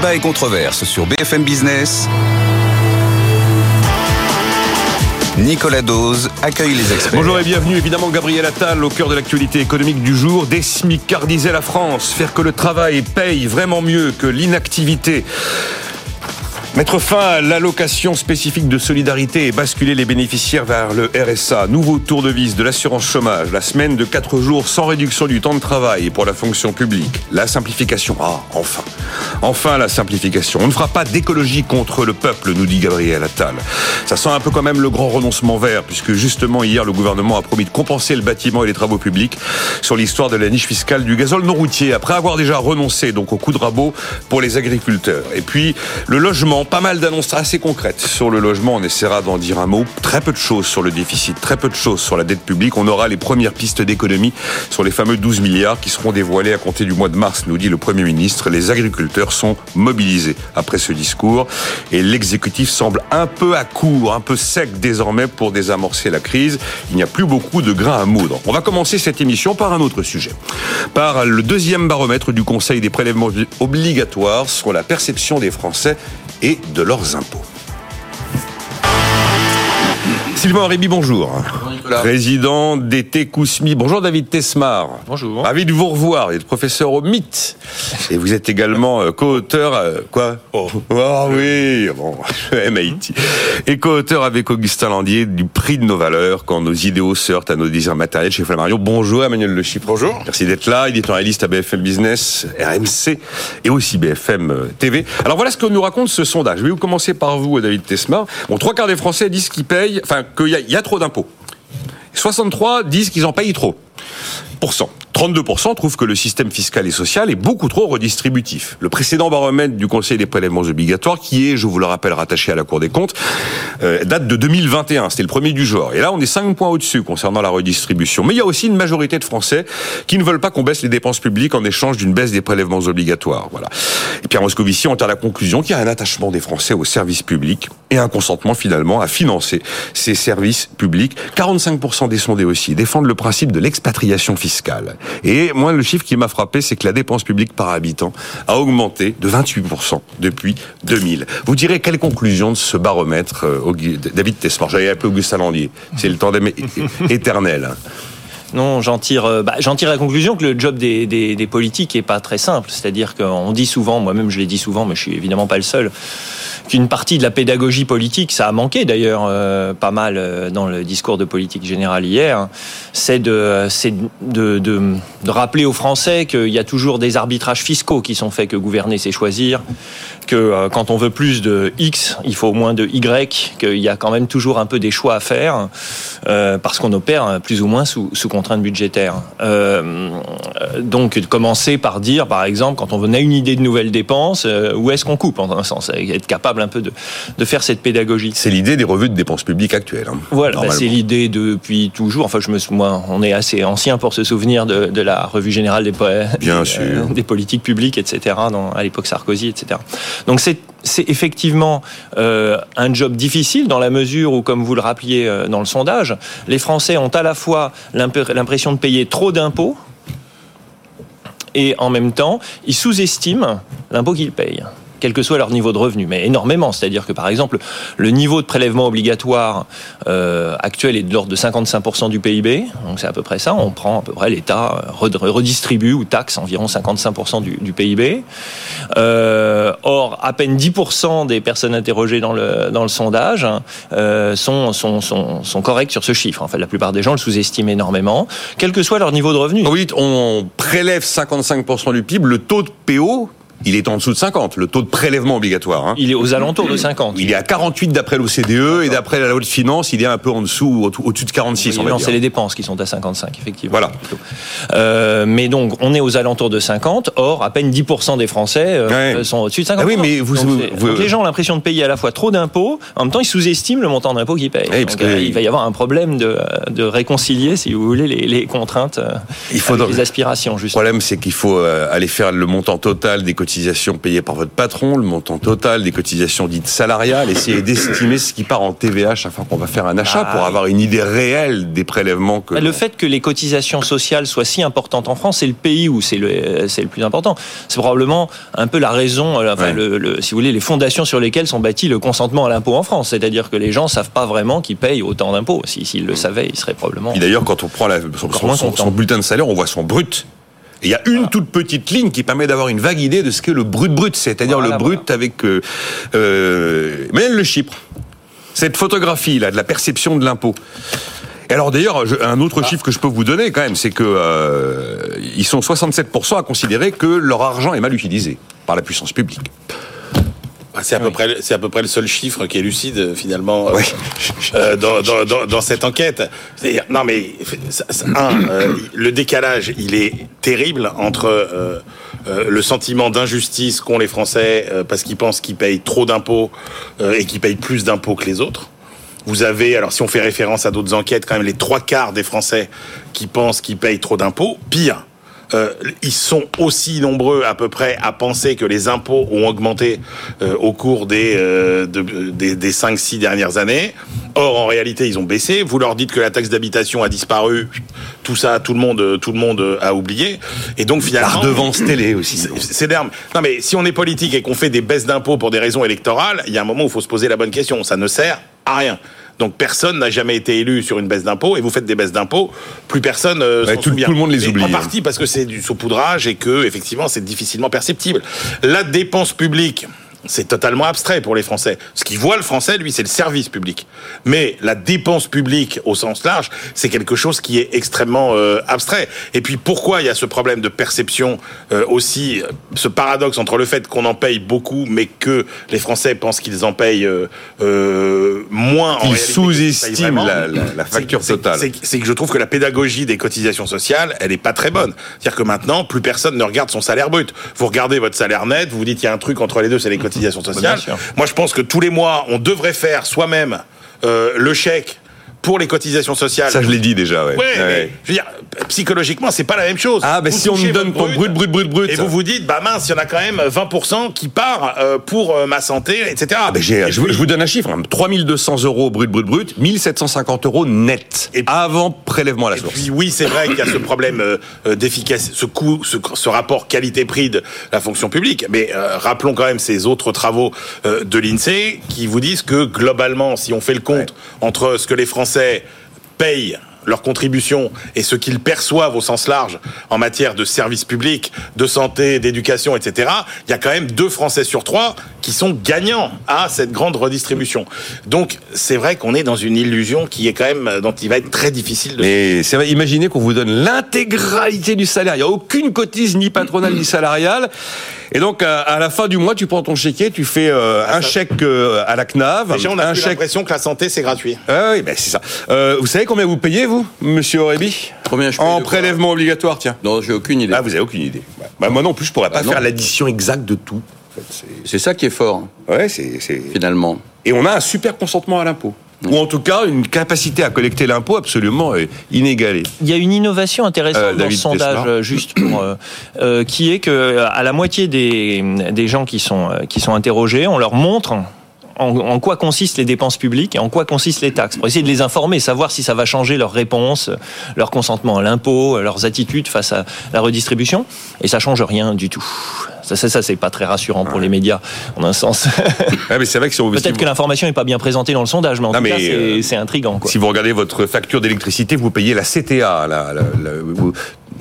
Débat et controverse sur BFM Business. Nicolas Dose accueille les experts. Bonjour et bienvenue, évidemment Gabriel Attal au cœur de l'actualité économique du jour. Desmicardiser la France, faire que le travail paye vraiment mieux que l'inactivité. Mettre fin à l'allocation spécifique de solidarité et basculer les bénéficiaires vers le RSA. Nouveau tour de vis de l'assurance chômage. La semaine de 4 jours sans réduction du temps de travail pour la fonction publique. La simplification. Ah, enfin. Enfin la simplification. On ne fera pas d'écologie contre le peuple, nous dit Gabriel Attal. Ça sent un peu quand même le grand renoncement vert, puisque justement hier le gouvernement a promis de compenser le bâtiment et les travaux publics sur l'histoire de la niche fiscale du gazole non routier, après avoir déjà renoncé donc au coup de rabot pour les agriculteurs. Et puis le logement pas mal d'annonces assez concrètes sur le logement. On essaiera d'en dire un mot. Très peu de choses sur le déficit, très peu de choses sur la dette publique. On aura les premières pistes d'économie sur les fameux 12 milliards qui seront dévoilés à compter du mois de mars, nous dit le Premier ministre. Les agriculteurs sont mobilisés après ce discours et l'exécutif semble un peu à court, un peu sec désormais pour désamorcer la crise. Il n'y a plus beaucoup de grains à moudre. On va commencer cette émission par un autre sujet. Par le deuxième baromètre du Conseil des prélèvements obligatoires sur la perception des Français et de leurs impôts. Sylvain Réby, bonjour. Bonjour Nicolas. Président d'été Kousmi. Bonjour David Tesmar. Bonjour. Ravi de vous revoir. Vous êtes professeur au MIT. Et vous êtes également euh, co-auteur, euh, quoi? Oh, oh oui, bon, MIT. Et co-auteur avec Augustin Landier du prix de nos valeurs quand nos idéaux se heurtent à nos désirs matériels chez Flammarion. Bonjour Emmanuel Le Chiffre. Bonjour. Merci d'être là. Il est réaliste à BFM Business, RMC et aussi BFM euh, TV. Alors voilà ce que nous raconte ce sondage. Je vais vous commencer par vous, David Tesmar. Bon, trois quarts des Français disent qu'ils payent, enfin, qu'il y, a trop d'impôts. 63 disent qu'ils en payent trop. 32% trouvent que le système fiscal et social est beaucoup trop redistributif. Le précédent baromètre du Conseil des prélèvements obligatoires, qui est, je vous le rappelle, rattaché à la Cour des comptes, euh, date de 2021. C'était le premier du genre. Et là, on est 5 points au-dessus concernant la redistribution. Mais il y a aussi une majorité de Français qui ne veulent pas qu'on baisse les dépenses publiques en échange d'une baisse des prélèvements obligatoires. Voilà. Et Pierre Moscovici en à la conclusion qu'il y a un attachement des Français aux services publics et un consentement finalement à financer ces services publics. 45% des sondés aussi défendent le principe de l'expatriation fiscale. Et moi, le chiffre qui m'a frappé, c'est que la dépense publique par habitant a augmenté de 28% depuis 2000. Vous direz quelle conclusion de ce baromètre, euh, David Tesmar J'avais appelé Augustin Landier. C'est le tandem éternel. Non, j'en tire, bah, j'en tire la conclusion que le job des, politiques est pas très simple. C'est-à-dire qu'on dit souvent, moi-même je l'ai dit souvent, mais je suis évidemment pas le seul, qu'une partie de la pédagogie politique, ça a manqué d'ailleurs euh, pas mal euh, dans le discours de politique générale hier, c'est de, c'est de, de, rappeler aux Français qu'il y a toujours des arbitrages fiscaux qui sont faits, que gouverner c'est choisir, que euh, quand on veut plus de X, il faut au moins de Y, qu'il y a quand même toujours un peu des choix à faire, euh, parce qu'on opère plus ou moins sous, sous contrainte budgétaire. Euh, donc commencer par dire, par exemple, quand on à une idée de nouvelles dépenses, où est-ce qu'on coupe en un sens, être capable un peu de, de faire cette pédagogie. C'est l'idée des revues de dépenses publiques actuelles. Hein, voilà, bah c'est l'idée depuis toujours. Enfin, je me, moi, on est assez ancien pour se souvenir de, de la revue générale des, Bien des, sûr. Euh, des politiques publiques, etc. Dans, à l'époque Sarkozy, etc. Donc c'est effectivement euh, un job difficile dans la mesure où, comme vous le rappeliez euh, dans le sondage, les Français ont à la fois l'impression de payer trop d'impôts et en même temps, ils sous-estiment l'impôt qu'ils payent quel que soit leur niveau de revenu, mais énormément. C'est-à-dire que, par exemple, le niveau de prélèvement obligatoire euh, actuel est de l'ordre de 55% du PIB, donc c'est à peu près ça. On prend à peu près l'État redistribue ou taxe environ 55% du, PIB. Euh, or, à peine 10% des personnes interrogées dans le, dans le sondage euh, sont, sont, sont, sont correctes sur ce chiffre. En fait, la plupart des gens le sous-estiment énormément, quel que soit leur niveau de revenu. Oui, on prélève 55% du PIB, le taux de PO il est en dessous de 50, le taux de prélèvement obligatoire. Hein. Il est aux alentours de 50. Il est à 48 d'après l'OCDE et d'après la loi de finances, il est un peu en dessous, au-dessus de 46. Oui, non, c'est les dépenses qui sont à 55, effectivement. Voilà. Euh, mais donc, on est aux alentours de 50. Or, à peine 10% des Français euh, ouais. sont au-dessus de 50. Ah oui, mais vous, donc, vous, vous, donc, les gens ont l'impression de payer à la fois trop d'impôts, en même temps, ils sous-estiment le montant d'impôts qu'ils payent. Oui, donc, euh, il va y avoir un problème de, de réconcilier, si vous voulez, les, les contraintes, il faut les aspirations. Justement. Le problème, c'est qu'il faut aller faire le montant total des cotisations cotisations payées par votre patron, le montant total des cotisations dites salariales, essayez d'estimer ce qui part en TVA chaque fois qu'on va faire un achat Ah, pour avoir une idée réelle des prélèvements que. Bah, Le fait que les cotisations sociales soient si importantes en France, c'est le pays où c'est le, c'est le plus important. C'est probablement un peu la raison, euh, enfin, Ouais. le, le- si vous voulez, les fondations sur lesquelles sont bâtis le consentement à l'impôt en France. C'est-à-dire que les gens savent pas vraiment qu'ils payent autant d'impôts. Si- S'ils le savaient, ils seraient probablement. Et d'ailleurs, quand on prend la- son, Encore son- moins son- content. son bulletin de salaire, on voit son brut. Et il y a une toute petite ligne qui permet d'avoir une vague idée de ce qu'est le brut brut, c'est-à-dire Voilà, le brut avec euh, euh, mais le Chypre. Cette photographie là de la perception de l'impôt. Et alors d'ailleurs, un autre chiffre que je peux vous donner quand même, c'est que euh, ils sont 67% à considérer que leur argent est mal utilisé par la puissance publique. Ah, C'est à, peu près, c'est à peu près le seul chiffre qui est lucide euh, finalement euh, Oui. euh, dans, dans, dans, dans cette enquête. C'est-à-dire, non mais un, euh, le décalage, il est terrible entre euh, euh, le sentiment d'injustice qu'ont les Français euh, parce qu'ils pensent qu'ils payent trop d'impôts euh, et qu'ils payent plus d'impôts que les autres. Vous avez, alors si on fait référence à d'autres enquêtes, quand même les trois quarts des Français qui pensent qu'ils payent trop d'impôts. Pire, euh, ils sont aussi nombreux à peu près à penser que les impôts ont augmenté euh, au cours des, euh, de- des, des 5-6 dernières années. Or, en réalité, ils ont baissé. Vous leur dites que la taxe d'habitation a disparu. Tout ça, tout le monde, tout le monde a oublié. Et donc, La finalement... redevance télé aussi. C'est- C'est d'herbe. Non, mais si on est politique et qu'on fait des baisses d'impôts pour des raisons électorales, il y a un moment où il faut se poser la bonne question. Ça ne sert à rien. Donc personne n'a jamais été élu sur une baisse d'impôts et vous faites des baisses d'impôts, plus personne euh, Ouais, tout- tout le monde les Et oublie, En hein. partie parce que c'est du saupoudrage et que effectivement c'est difficilement perceptible. La dépense publique. C'est totalement abstrait pour les Français. Ce qui voit le Français, lui, c'est le service public. Mais la dépense publique au sens large, c'est quelque chose qui est extrêmement euh, abstrait. Et puis pourquoi il y a ce problème de perception euh, aussi, ce paradoxe entre le fait qu'on en paye beaucoup, mais que les Français pensent qu'ils en payent euh, moins en Ils sous-estiment la, la- la facture totale. c'est- que je trouve que la pédagogie des cotisations sociales, elle est pas très bonne. C'est-à-dire que maintenant, plus personne ne regarde son salaire brut. Vous regardez votre salaire net, vous vous dites il y a un truc entre les deux, c'est les cotisations sociales. Moi, je pense que tous les mois, on devrait faire soi-même euh, le chèque pour les cotisations sociales. Ça, je l'ai dit déjà. Ouais. Ouais, Ouais. mais je veux dire, psychologiquement, c'est pas la même chose. Ah, ben Vous si on me donne ton brut, brut, brut, brut. et vous vous dites, bah mince, il y en a quand même 20% qui part euh, pour euh, ma santé, etc. Ah je, vous, puis- je vous donne un chiffre, hein. 3200 euros brut, brut, brut, 1750 euros net, Et puis- avant prélèvement à la Et source. puis oui, c'est vrai qu'il y a ce problème euh, d'efficacité, ce coût, ce, ce rapport qualité-prix de la fonction publique. Mais euh, rappelons quand même ces autres travaux euh, de l'INSEE qui vous disent que globalement, si on fait le compte entre ce que les Français payent leurs contributions et ce qu'ils perçoivent au sens large en matière de services publics, de santé, d'éducation, etc., il y a quand même deux Français sur trois qui sont gagnants à cette grande redistribution. Donc c'est vrai qu'on est dans une illusion qui est quand même dont il va être très difficile de Mais c'est imaginez qu'on vous donne l'intégralité du salaire. Il n'y a aucune cotise ni patronale ni salariale. Et donc, à, à la fin du mois, tu prends ton chéquier, tu fais euh, un ça- chèque euh, à la CNAV, Déjà, on a un plus chèque. l'impression que la santé, c'est gratuit. Ah oui, ben c'est ça. Euh, vous savez combien vous payez, vous, monsieur Aurébi Combien je paye En prélèvement obligatoire, tiens. Non, j'ai aucune idée. Ah, vous avez aucune idée. Bah, moi non plus, je pourrais pas Bah, non. faire l'addition exacte de tout. En fait, c'est- C'est ça qui est fort, ouais, c'est, c'est- finalement. Et on a un super consentement à l'impôt. Ou en tout cas, une capacité à collecter l'impôt absolument euh, inégalée. Il y a une innovation intéressante Euh, dans ce sondage, euh, juste pour, euh, qui est que à la moitié des, des gens qui sont, qui sont interrogés, on leur montre en, quoi consistent les dépenses publiques et en quoi consistent les taxes, pour essayer de les informer, savoir si ça va changer leur réponse, euh, leur consentement à l'impôt, leurs attitudes face à la redistribution. Et ça change rien du tout. Ça, ça, ça c'est pas très rassurant pour les médias, en un sens. Ouais, mais c'est vrai que si Peut-être que l'information n'est pas bien présentée dans le sondage, mais en Non, tout mais, cas, c'est euh, c'est intriguant. Quoi. Si vous regardez votre facture d'électricité, vous payez la CTA, la, la- la- vous-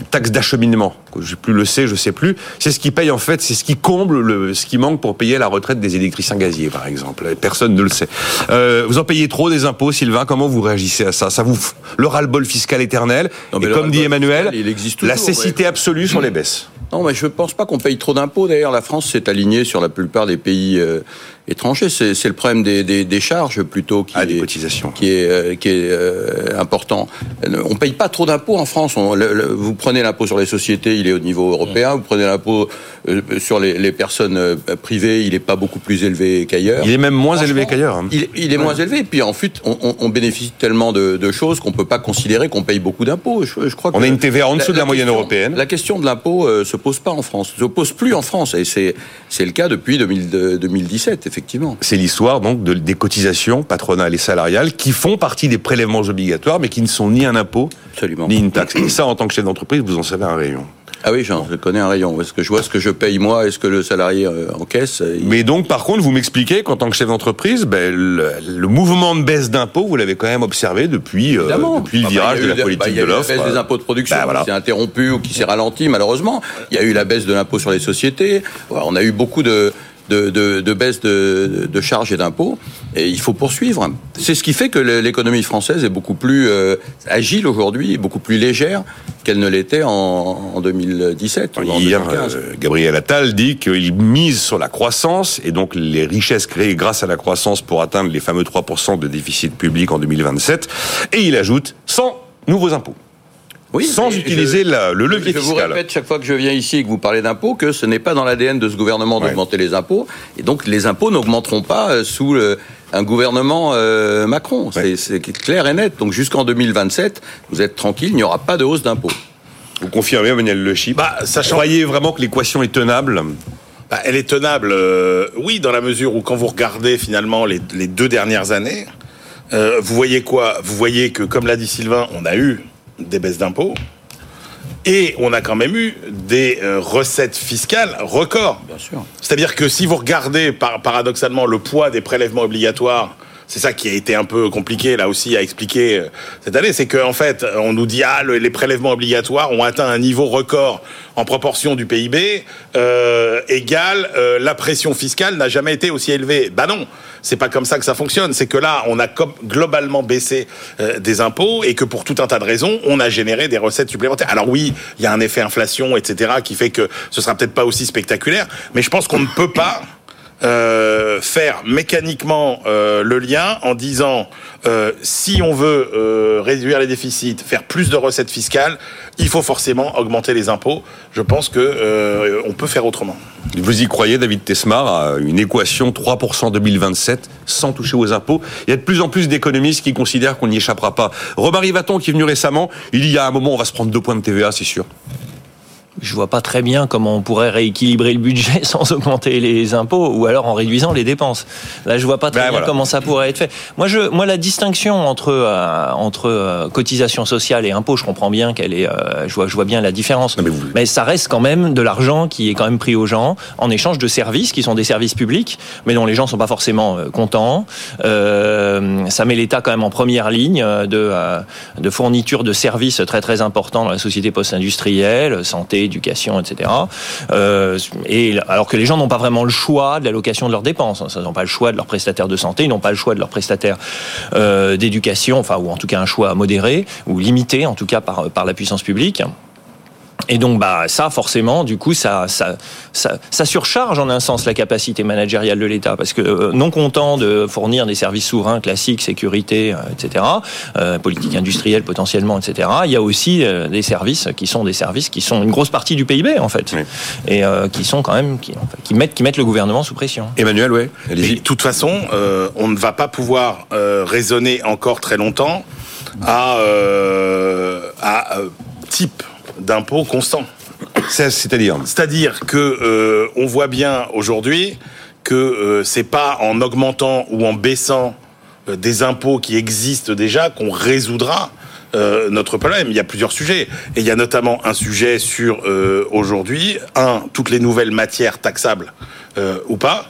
taxe d'acheminement. que Je plus le sais, je sais plus. C'est ce qui paye en fait, c'est ce qui comble le, ce qui manque pour payer la retraite des électriciens gaziers, par exemple. Personne ne le sait. Euh, vous en payez trop des impôts, Sylvain. Comment vous réagissez à ça? Ça vous le ras-le-bol fiscal éternel Non, Et comme dit Emmanuel, fiscal, il existe la cécité absolue sur les baisses. Non, mais je ne pense pas qu'on paye trop d'impôts. D'ailleurs, la France s'est alignée sur la plupart des pays euh, étrangers. C'est le problème des, des, des charges plutôt qui Ah, des est, cotisations. qui est, euh, qui est euh, important. On paye pas trop d'impôts en France. On- le- le- vous prenez l'impôt sur les sociétés, il est au niveau européen. Vous prenez l'impôt euh, sur les, les personnes euh, privées, il est pas beaucoup plus élevé qu'ailleurs. Il est même moins élevé qu'ailleurs. hein. Il, il est moins élevé. Puis ensuite, on, on, on bénéficie tellement de, de choses qu'on peut pas considérer qu'on paye beaucoup d'impôts. Je, je crois On que a une TVA en dessous de la moyenne question- européenne. La question de l'impôt euh, se pose pas en France. Se pose plus en France. Et c'est c'est le cas depuis 2000 de- 2017, effectivement. C'est l'histoire donc de- des cotisations patronales et salariales qui font partie des prélèvements obligatoires, mais qui ne sont ni un impôt Absolument. ni une taxe. Et ça, en tant que chef d'entreprise, vous en savez un rayon. Ah oui, je connais un rayon. Est-ce que je vois ce que je paye moi? Est-ce que le salarié euh, encaisse? Il- Mais donc, par contre, vous m'expliquez qu'en tant que chef d'entreprise, ben, le, le mouvement de baisse d'impôts, vous l'avez quand même observé depuis, euh, depuis le bah, virage de la bah, politique il y a de eu l'offre. La baisse des impôts de production Bah, voilà. qui s'est interrompue ou qui s'est ralentie, malheureusement. Il y a eu la baisse de l'impôt sur les sociétés. On a eu beaucoup de, de, de, de baisse de, de charges et d'impôts. Et il faut poursuivre. C'est ce qui fait que l'économie française est beaucoup plus euh, agile aujourd'hui, beaucoup plus légère qu'elle ne l'était en, en 2017 ou en Hier, 2015. euh, Gabriel Attal dit qu'il mise sur la croissance et donc les richesses créées grâce à la croissance pour atteindre les fameux 3% de déficit public en 2027. Et il ajoute sans nouveaux impôts. Oui, sans utiliser je- la- le levier Je vous fiscal. répète chaque fois que je viens ici et que vous parlez d'impôts que ce n'est pas dans l'ADN de ce gouvernement Ouais. d'augmenter les impôts. Et donc les impôts n'augmenteront pas euh, sous le- un gouvernement euh, Macron. C'est- C'est clair et net. Donc jusqu'en 2027, vous êtes tranquille, il n'y aura pas de hausse d'impôts. Vous confirmez, Emmanuel Le Chip Bah, sachant- Croyez vraiment que l'équation est tenable Bah, elle est tenable, euh, oui, dans la mesure où quand vous regardez finalement les, les deux dernières années, euh, vous voyez quoi? Vous voyez que, comme l'a dit Sylvain, on a eu des baisses d'impôts et on a quand même eu des euh, recettes fiscales records. Bien sûr. C'est-à-dire que si vous regardez par- paradoxalement le poids des prélèvements obligatoires, c'est ça qui a été un peu compliqué là aussi à expliquer euh, cette année, c'est qu'en fait on nous dit ah le- les prélèvements obligatoires ont atteint un niveau record en proportion du PIB euh, égal euh, la pression fiscale n'a jamais été aussi élevée. Bah non, c'est pas comme ça que ça fonctionne. C'est que là on a globalement baissé euh, des impôts et que pour tout un tas de raisons on a généré des recettes supplémentaires. Alors oui, il y a un effet inflation etc qui fait que ce sera peut-être pas aussi spectaculaire, mais je pense qu'on ne peut pas euh, faire mécaniquement euh, le lien en disant euh, si on veut réduire les déficits, faire plus de recettes fiscales, il faut forcément augmenter les impôts. Je pense que on peut faire autrement. Vous y croyez, David Tesmar, à une équation 3% 2027 sans toucher aux impôts? Il y a de plus en plus d'économistes qui considèrent qu'on n'y échappera pas. Romary Vaton, qui est venu récemment, il y a un moment, on va se prendre deux points de TVA, c'est sûr. Je vois pas très bien comment on pourrait rééquilibrer le budget sans augmenter les impôts ou alors en réduisant les dépenses. Là, je vois pas très Ben bien voilà. comment ça pourrait être fait. Moi, je, moi, la distinction entre euh, entre euh, cotisation sociale et impôt, je comprends bien qu'elle est, euh, je vois, je vois bien la différence. Mais vous- mais ça reste quand même de l'argent qui est quand même pris aux gens en échange de services qui sont des services publics, mais dont les gens sont pas forcément euh, contents. Euh, ça met l'État quand même en première ligne euh, de euh, de fourniture de services très très importants dans la société post-industrielle, santé, éducation, etc. Euh, et alors que les gens n'ont pas vraiment le choix de l'allocation de leurs dépenses. Ils n'ont pas le choix de leurs prestataires de santé, ils n'ont pas le choix de leurs prestataires euh, d'éducation, enfin ou en tout cas un choix modéré ou limité en tout cas par par la puissance publique. Et donc, bah, ça, forcément, du coup, ça, ça, ça, ça surcharge en un sens la capacité managériale de l'État, parce que euh, non content de fournir des services souverains classiques, sécurité, euh, etc., euh, politique industrielle potentiellement, etc., il y a aussi euh, des services qui sont des services qui sont une grosse partie du PIB en fait, Oui. et euh, qui sont quand même qui, enfin, qui mettent qui mettent le gouvernement sous pression. Emmanuel, allez-y. de toute façon, euh, on ne va pas pouvoir euh, raisonner encore très longtemps à, euh, à euh, type d'impôt constant. C'est- C'est-à-dire C'est-à-dire que euh, on voit bien aujourd'hui que euh, c'est pas en augmentant ou en baissant euh, des impôts qui existent déjà qu'on résoudra euh, notre problème. Il y a plusieurs sujets et il y a notamment un sujet sur euh, aujourd'hui un toutes les nouvelles matières taxables euh, ou pas.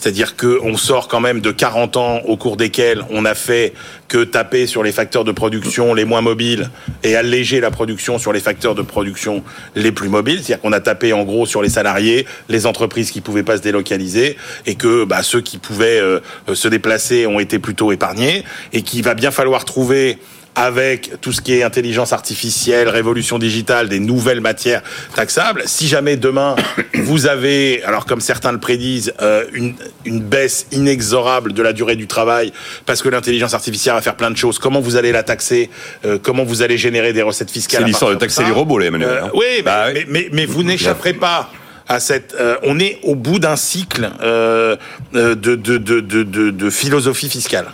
C'est-à-dire qu'on sort quand même de 40 ans au cours desquels on a fait que taper sur les facteurs de production les moins mobiles et alléger la production sur les facteurs de production les plus mobiles. C'est-à-dire qu'on a tapé en gros sur les salariés, les entreprises qui pouvaient pas se délocaliser et que bah, ceux qui pouvaient euh, se déplacer ont été plutôt épargnés et qu'il va bien falloir trouver avec tout ce qui est intelligence artificielle, révolution digitale, des nouvelles matières taxables. Si jamais demain vous avez, alors comme certains le prédisent, euh, une, une baisse inexorable de la durée du travail parce que l'intelligence artificielle va faire plein de choses, comment vous allez la taxer euh, Comment vous allez générer des recettes fiscales C'est l'histoire de taxer les robots, les Emmanuel. Euh, hein. oui, mais, Bah oui. mais, mais- mais vous n'échapperez pas à cette. euh, on est au bout d'un cycle euh, de, de, de- de philosophie fiscale.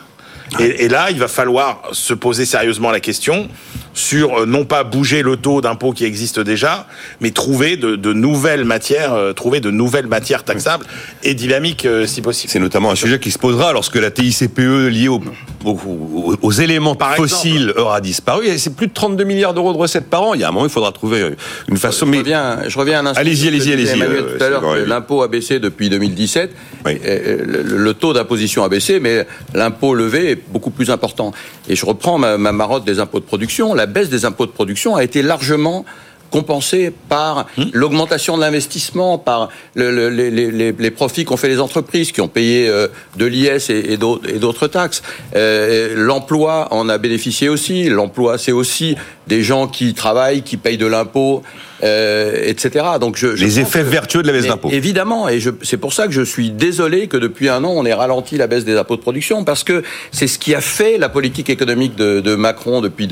Et, là, il va falloir se poser sérieusement la question sur euh, non pas bouger le taux d'impôt qui existe déjà, mais trouver de, nouvelles matières, euh, trouver de nouvelles matières taxables et dynamiques euh, si possible. C'est notamment un sujet qui se posera lorsque la TICPE liée au- aux, aux éléments Par fossiles aura disparu. Et C'est plus de 32 milliards d'euros de recettes par an. Il y a un moment, il faudra trouver une façon. Je Mais reviens, je reviens un instant. Allez-y, allez-y, allez-y, euh, tout à l'heure, l'impôt a baissé depuis 2017. Oui. Euh, Le, le taux d'imposition a baissé, mais l'impôt levé est beaucoup plus important. Et je reprends ma, ma marotte des impôts de production. La baisse des impôts de production a été largement compensée par Hmm. l'augmentation de l'investissement, par le- le- les, les- les- les profits qu'ont fait les entreprises qui ont payé euh, de l'IS et, et d'autres taxes. Euh, L'emploi en a bénéficié aussi. L'emploi, c'est aussi des gens qui travaillent, qui payent de l'impôt, euh, etc. Donc je, je les effets que- vertueux de la baisse mais d'impôts. Évidemment, et c'est pour ça que je suis désolé que depuis un an, on ait ralenti la baisse des impôts de production, parce que c'est ce qui a fait la politique économique de, de Macron depuis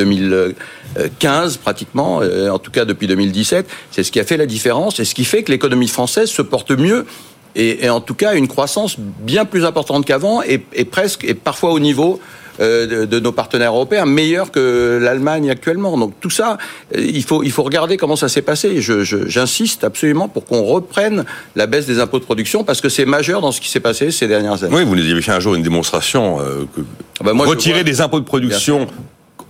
2015, pratiquement, euh, en tout cas depuis 2017. C'est ce qui a fait la différence, et ce qui fait que l'économie française se porte mieux. Et, et en tout cas, une croissance bien plus importante qu'avant, et, et presque, et parfois au niveau euh, de, de nos partenaires européens, meilleur que l'Allemagne actuellement. Donc tout ça, euh, il faut, il faut regarder comment ça s'est passé. Je- je- J'insiste absolument pour qu'on reprenne la baisse des impôts de production parce que c'est majeur dans ce qui s'est passé ces dernières années. Oui, vous nous avez fait un jour une démonstration euh, que Ah bah moi, retirer des impôts de production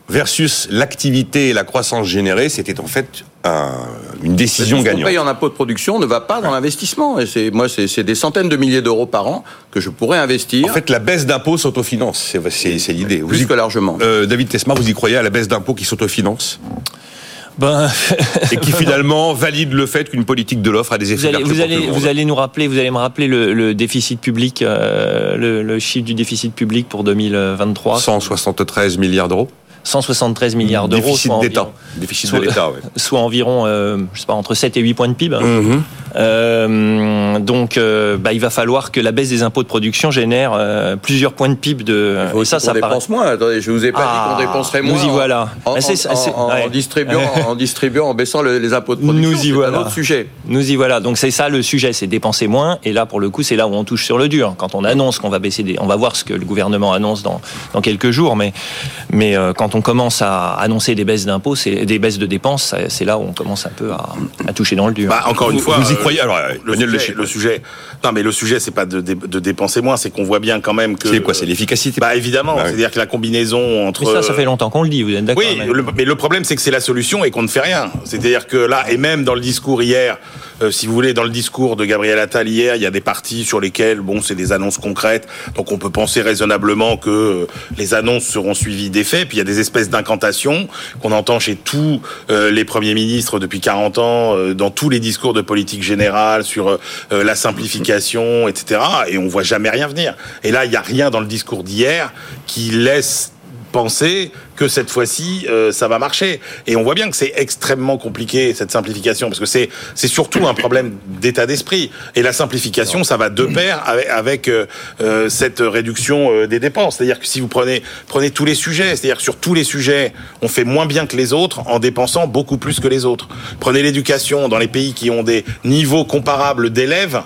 versus l'activité et la croissance générée, c'était en fait un- une décision Ce qu'on gagnante. paye en impôts de production ne va pas dans l'investissement. Et c'est moi, c'est c'est des centaines de milliers d'euros par an que je pourrais investir. En fait, la baisse d'impôts s'autofinance, c'est c'est- c'est l'idée. Vous plus y- que largement. Euh, David Tesma, vous y croyez à la baisse d'impôts qui s'autofinance? Ben, et qui finalement valide le fait qu'une politique de l'offre a des effets vous allez, vous allez, vous nous rappeler, vous allez me rappeler le, le déficit public, euh, le, le chiffre du déficit public pour 2023. 173 milliards d'euros 173 milliards d'euros. Déficit soit d'État. environ- Déficit soit- de l'État, oui. soit environ, euh, je sais pas, entre 7 et 8 points de PIB. Mhm. Euh, donc, euh, bah, il va falloir que la baisse des impôts de production génère euh, plusieurs points de PIB de. Il faut et ça, ça paraît. dépense moins. Attendez, je vous ai pas Ah, dit qu'on dépenserait nous moins. y en- voilà. En, Mais c'est- en- c'est- en- ouais. en distribuant, en distribuant, en baissant le- les impôts de production. Nous y C'est voilà. un autre sujet. Nous y voilà. Donc c'est ça le sujet, c'est dépenser moins. Et là, pour le coup, c'est là où on touche sur le dur. Quand on annonce qu'on va baisser des, on va voir ce que le gouvernement annonce dans dans quelques jours. Mais mais euh, quand on commence à annoncer des baisses d'impôts, c'est des baisses de dépenses, c'est là où on commence un peu à, à toucher dans le dur. Bah, encore une Vous- fois, vous y euh, croyez Alors, le sujet, le sujet, non mais le sujet, c'est pas de, dé- de dépenser moins, c'est qu'on voit bien quand même que. C'est quoi C'est l'efficacité? Bah évidemment, Bah oui. c'est-à-dire que la combinaison entre. mais ça, ça fait longtemps qu'on le dit. Vous êtes d'accord Oui, mais- le- mais le problème c'est que c'est la solution et qu'on ne fait rien. C'est-à-dire que là, et même dans le discours hier, euh, si vous voulez, dans le discours de Gabriel Attal hier, il y a des parties sur lesquelles, bon, c'est des annonces concrètes, donc on peut penser raisonnablement que euh, les annonces seront suivies des faits. Puis il y a des espèces d'incantations qu'on entend chez tous euh, les premiers ministres depuis 40 ans, euh, dans tous les discours de politique générale sur euh, euh, la simplification, etc. Et on voit jamais rien venir. Et là, il y a rien dans le discours d'hier qui laisse penser que cette fois-ci euh, ça va marcher. Et on voit bien que c'est extrêmement compliqué cette simplification parce que c'est c'est surtout un problème d'état d'esprit. Et la simplification ça va de pair avec, euh, euh, cette réduction euh, des dépenses. C'est-à-dire que si vous prenez prenez tous les sujets c'est-à-dire sur tous les sujets on fait moins bien que les autres en dépensant beaucoup plus que les autres. Prenez l'éducation dans les pays qui ont des niveaux comparables d'élèves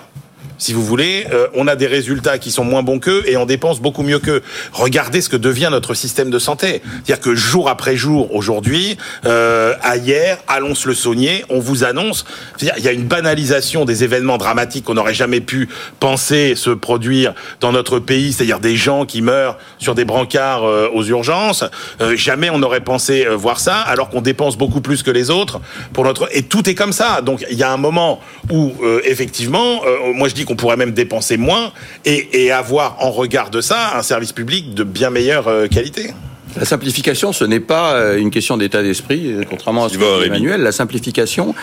si vous voulez, euh, on a des résultats qui sont moins bons qu'eux et on dépense beaucoup mieux qu'eux. Regardez ce que devient notre système de santé. C'est-à-dire que jour après jour, aujourd'hui, euh, à hier, Allons-le-Saunier, on vous annonce, c'est-à-dire, il y a une banalisation des événements dramatiques qu'on n'aurait jamais pu penser se produire dans notre pays, c'est-à-dire des gens qui meurent sur des brancards euh, aux urgences. Euh, jamais on n'aurait pensé voir ça, alors qu'on dépense beaucoup plus que les autres pour notre et tout est comme ça. Donc il y a un moment où effectivement, moi je dis qu'on pourrait même dépenser moins et, et avoir en regard de ça un service public de bien meilleure euh, qualité. La simplification, ce n'est pas euh, une question d'état d'esprit, euh, contrairement à ce que dit. Emmanuel. La simplification,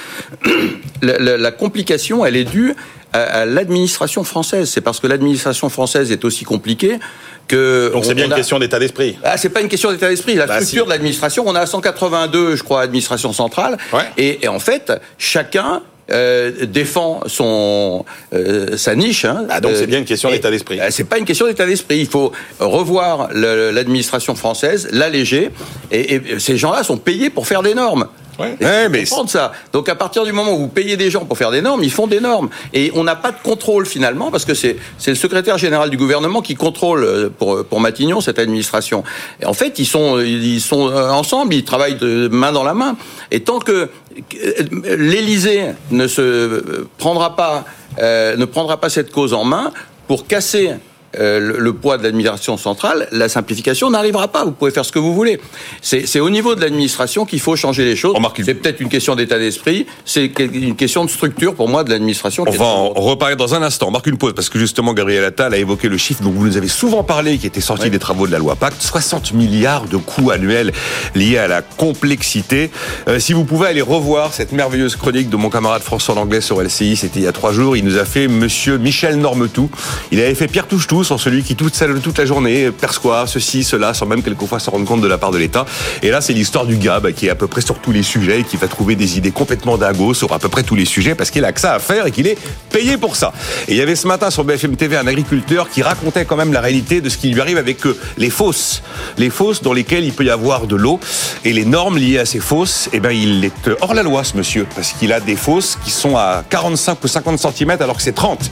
la, la- la complication, elle est due à, à l'administration française. C'est parce que l'administration française est aussi compliquée que. Donc c'est bien une a- question d'état d'esprit. ah, c'est pas une question d'état d'esprit. La Bah, structure si. de l'administration, on a 182, je crois, administration centrale. Ouais. Et, et en fait, chacun euh, défend son euh, sa niche. Hein. Ah, donc c'est Euh, bien une question d'état d'esprit. euh, C'est pas une question d'état d'esprit. Il faut revoir l'administration française, l'alléger. Et, et ces gens-là sont payés pour faire des normes. Ouais. Mais comprendre ça. Donc à partir du moment où vous payez des gens pour faire des normes, ils font des normes. Et on n'a pas de contrôle finalement, parce que c'est c'est le secrétaire général du gouvernement qui contrôle euh, pour, pour Matignon cette administration. Et en fait, ils sont, ils sont euh, ensemble, ils travaillent de main dans la main. Et tant que euh, l'Élysée ne se euh, prendra pas, euh, ne prendra pas cette cause en main pour casser euh, le, le poids de l'administration centrale, la simplification n'arrivera pas. Vous pouvez faire ce que vous voulez. C'est au niveau de l'administration qu'il faut changer les choses. C'est peut-être une question d'état d'esprit, c'est une question de structure pour moi de l'administration. On va en reparler dans un instant. On marque une pause parce que justement Gabriel Attal a évoqué le chiffre dont vous nous avez souvent parlé, qui était sorti des travaux de la loi Pacte. 60 milliards de coûts annuels liés à la complexité. Euh, si vous pouvez aller revoir cette merveilleuse chronique de mon camarade François Langlais sur LCI, c'était il y a trois jours. Il nous a fait Monsieur Michel Normetou. Il avait fait Pierre Touche-Tout sur celui qui toute, toute la journée perçoit ceci, cela, sans même quelquefois se rendre compte de la part de l'État. Et là, c'est l'histoire du gars bah, qui est à peu près sur tous les sujets et qui va trouver des idées complètement dingos sur à peu près tous les sujets parce qu'il a que ça à faire et qu'il est payé pour ça. Et il y avait ce matin sur BFM TV un agriculteur qui racontait quand même la réalité de ce qui lui arrive avec euh, les fosses. Les fosses dans lesquelles il peut y avoir de l'eau et les normes liées à ces fosses, eh ben, il est hors la loi, ce monsieur, parce qu'il a des fosses qui sont à 45 ou 50 cm alors que c'est 30.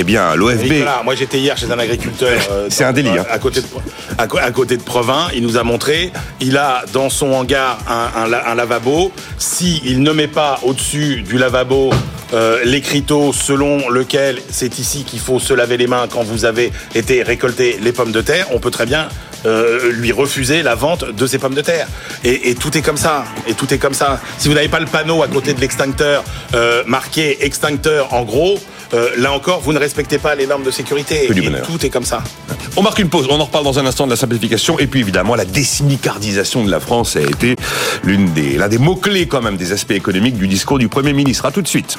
Eh bien, l'OFB. Moi j'étais hier chez un agriculteur. euh, C'est un délit, hein. À côté, de, à, co- à côté de Provins, il nous a montré. Il a dans son hangar un, un la- un lavabo. Si il ne met pas au-dessus du lavabo euh, l'écriteau selon lequel c'est ici qu'il faut se laver les mains quand vous avez été récolter les pommes de terre, on peut très bien euh, lui refuser la vente de ces pommes de terre. Et, et tout est comme ça. Et tout est comme ça. Si vous n'avez pas le panneau à côté de l'extincteur euh, marqué extincteur en gros. Euh, là encore, vous ne respectez pas les normes de sécurité. Que du Et bonheur. tout est comme ça. On marque une pause. On en reparle dans un instant de la simplification. Et puis évidemment, la désimicardisation de la France a été l'une des, l'un des mots-clés quand même des aspects économiques du discours du Premier ministre. À tout de suite.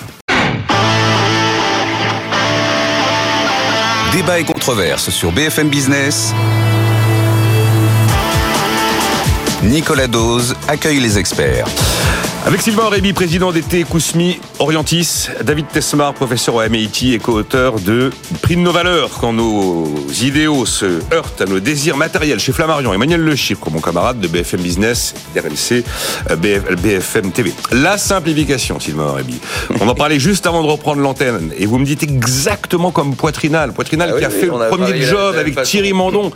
Débat et controverse sur BFM Business. Nicolas Dose accueille les experts. Avec Sylvain Réby, président d'été Kousmi Orientis, David Tesmar, professeur au MIT et co-auteur de Prix de nos valeurs, quand nos idéaux se heurtent à nos désirs matériels chez Flammarion, Emmanuel Le Chiffre, mon camarade de BFM Business, RLC, euh, BF- BFM TV. La simplification, Sylvain Réby. On en parlait juste avant de reprendre l'antenne, et vous me dites exactement comme Poitrinal, Poitrinal Ah oui, qui a fait le premier job avec façon. Thierry Mandon.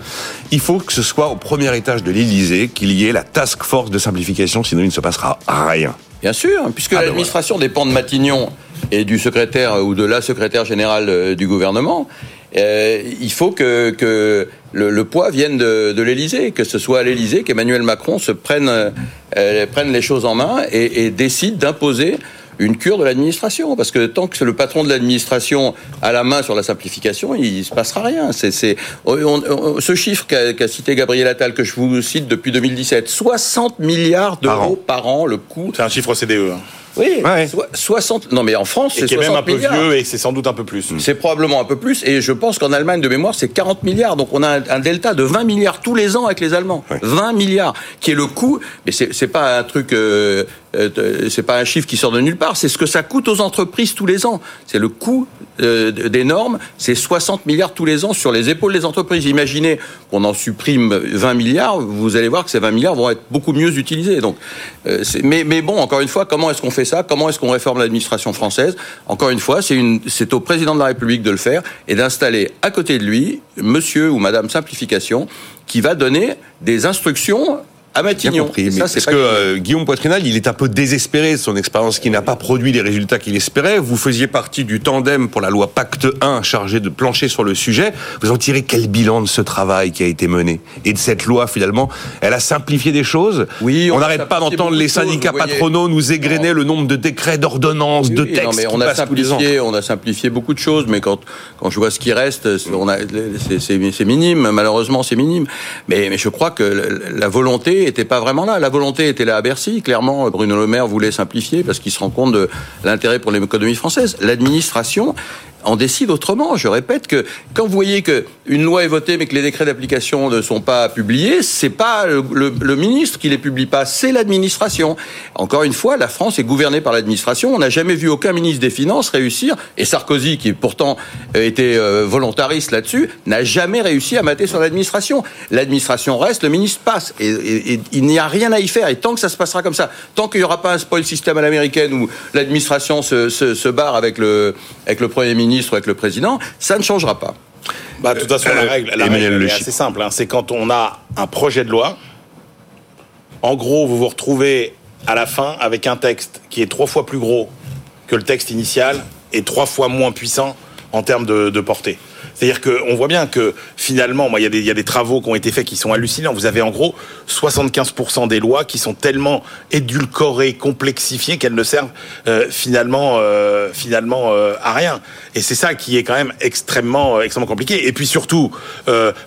Il faut que ce soit au premier étage de l'Élysée qu'il y ait la task force de simplification, sinon il ne se passera rien. Bien sûr, puisque Ah ben l'administration dépend de Matignon et du secrétaire ou de la secrétaire générale euh, du gouvernement. euh, il faut que, que le, le poids vienne de, de l'Élysée, que ce soit à l'Élysée qu'Emmanuel Macron se prenne, euh, prenne les choses en main et, et décide d'imposer une cure de l'administration. Parce que tant que le patron de l'administration a la main sur la simplification, il se passera rien. C'est, c'est, on- on- ce chiffre qu'a, qu'a cité Gabriel Attal, que je vous cite depuis 2017, 60 milliards Par d'euros an. par an, le coût C'est un chiffre CDE. hein. oui, Ouais. so- 60. Non, mais en France, Et c'est qui est même 60 un peu milliards. vieux et c'est sans doute un peu plus. C'est probablement un peu plus. Et je pense qu'en Allemagne, de mémoire, c'est 40 milliards. Donc on a un, un delta de 20 milliards tous les ans avec les Allemands. Ouais. 20 milliards, qui est le coût. Mais c'est c'est pas un truc, euh, euh, c'est pas un chiffre qui sort de nulle part. C'est ce que ça coûte aux entreprises tous les ans. C'est le coût euh, des normes. C'est 60 milliards tous les ans sur les épaules des entreprises. Imaginez qu'on en supprime 20 milliards. Vous allez voir que ces 20 milliards vont être beaucoup mieux utilisés. Donc, euh, mais, bon, encore une fois, comment est-ce qu'on fait ça? Comment est-ce qu'on réforme l'administration française? Encore une fois, c'est au président de la République de le faire et d'installer à côté de lui Monsieur ou Madame Simplification qui va donner des instructions à Matignon. compris, ça, c'est parce que euh, Guillaume Poitrinal, il est un peu désespéré de son expérience qui n'a pas produit les résultats qu'il espérait. Vous faisiez partie du tandem pour la loi Pacte 1 chargé de plancher sur le sujet. Vous en tirez quel bilan de ce travail qui a été mené? Et de cette loi, finalement, elle a simplifié des choses? Oui, on on n'arrête pas d'entendre les choses, syndicats patronaux nous égrener le nombre de décrets, d'ordonnances, de Oui, textes non, mais qui on a passent tous les ans. simplifié, on a simplifié beaucoup de choses, mais quand quand je vois ce qui reste, c'est- on a minime, malheureusement c'est minime. Mais mais je crois que la volonté volonté était pas vraiment là. La volonté était là à Bercy. Clairement, Bruno Le Maire voulait simplifier parce qu'il se rend compte de l'intérêt pour l'économie française. L'administration en décide autrement. Je répète que quand vous voyez que une loi est votée mais que les décrets d'application ne sont pas publiés, c'est pas le, ministre qui les publie pas, c'est l'administration. Encore une fois, la France est gouvernée par l'administration. On n'a jamais vu aucun ministre des Finances réussir, et Sarkozy, qui pourtant euh, était euh, volontariste là-dessus, n'a jamais réussi à mater sur l'administration. L'administration reste, le ministre passe, et, il n'y a rien à y faire. Et tant que ça se passera comme ça, tant qu'il n'y aura pas un spoil système à l'américaine où l'administration se, barre avec le Premier ministre, avec le président, ça ne changera pas. Bah, de toute façon, la euh, règle, la règle est assez simple. Hein. C'est quand on a un projet de loi, en gros, vous vous retrouvez à la fin avec un texte qui est trois fois plus gros que le texte initial et trois fois moins puissant en termes de portée. C'est-à-dire qu'on voit bien que finalement, moi, il y, a des, il y a des travaux qui ont été faits qui sont hallucinants. Vous avez en gros 75% des lois qui sont tellement édulcorées, complexifiées qu'elles ne servent euh, finalement, euh, finalement euh, à rien. Et c'est ça qui est quand même extrêmement, extrêmement compliqué. Et puis surtout,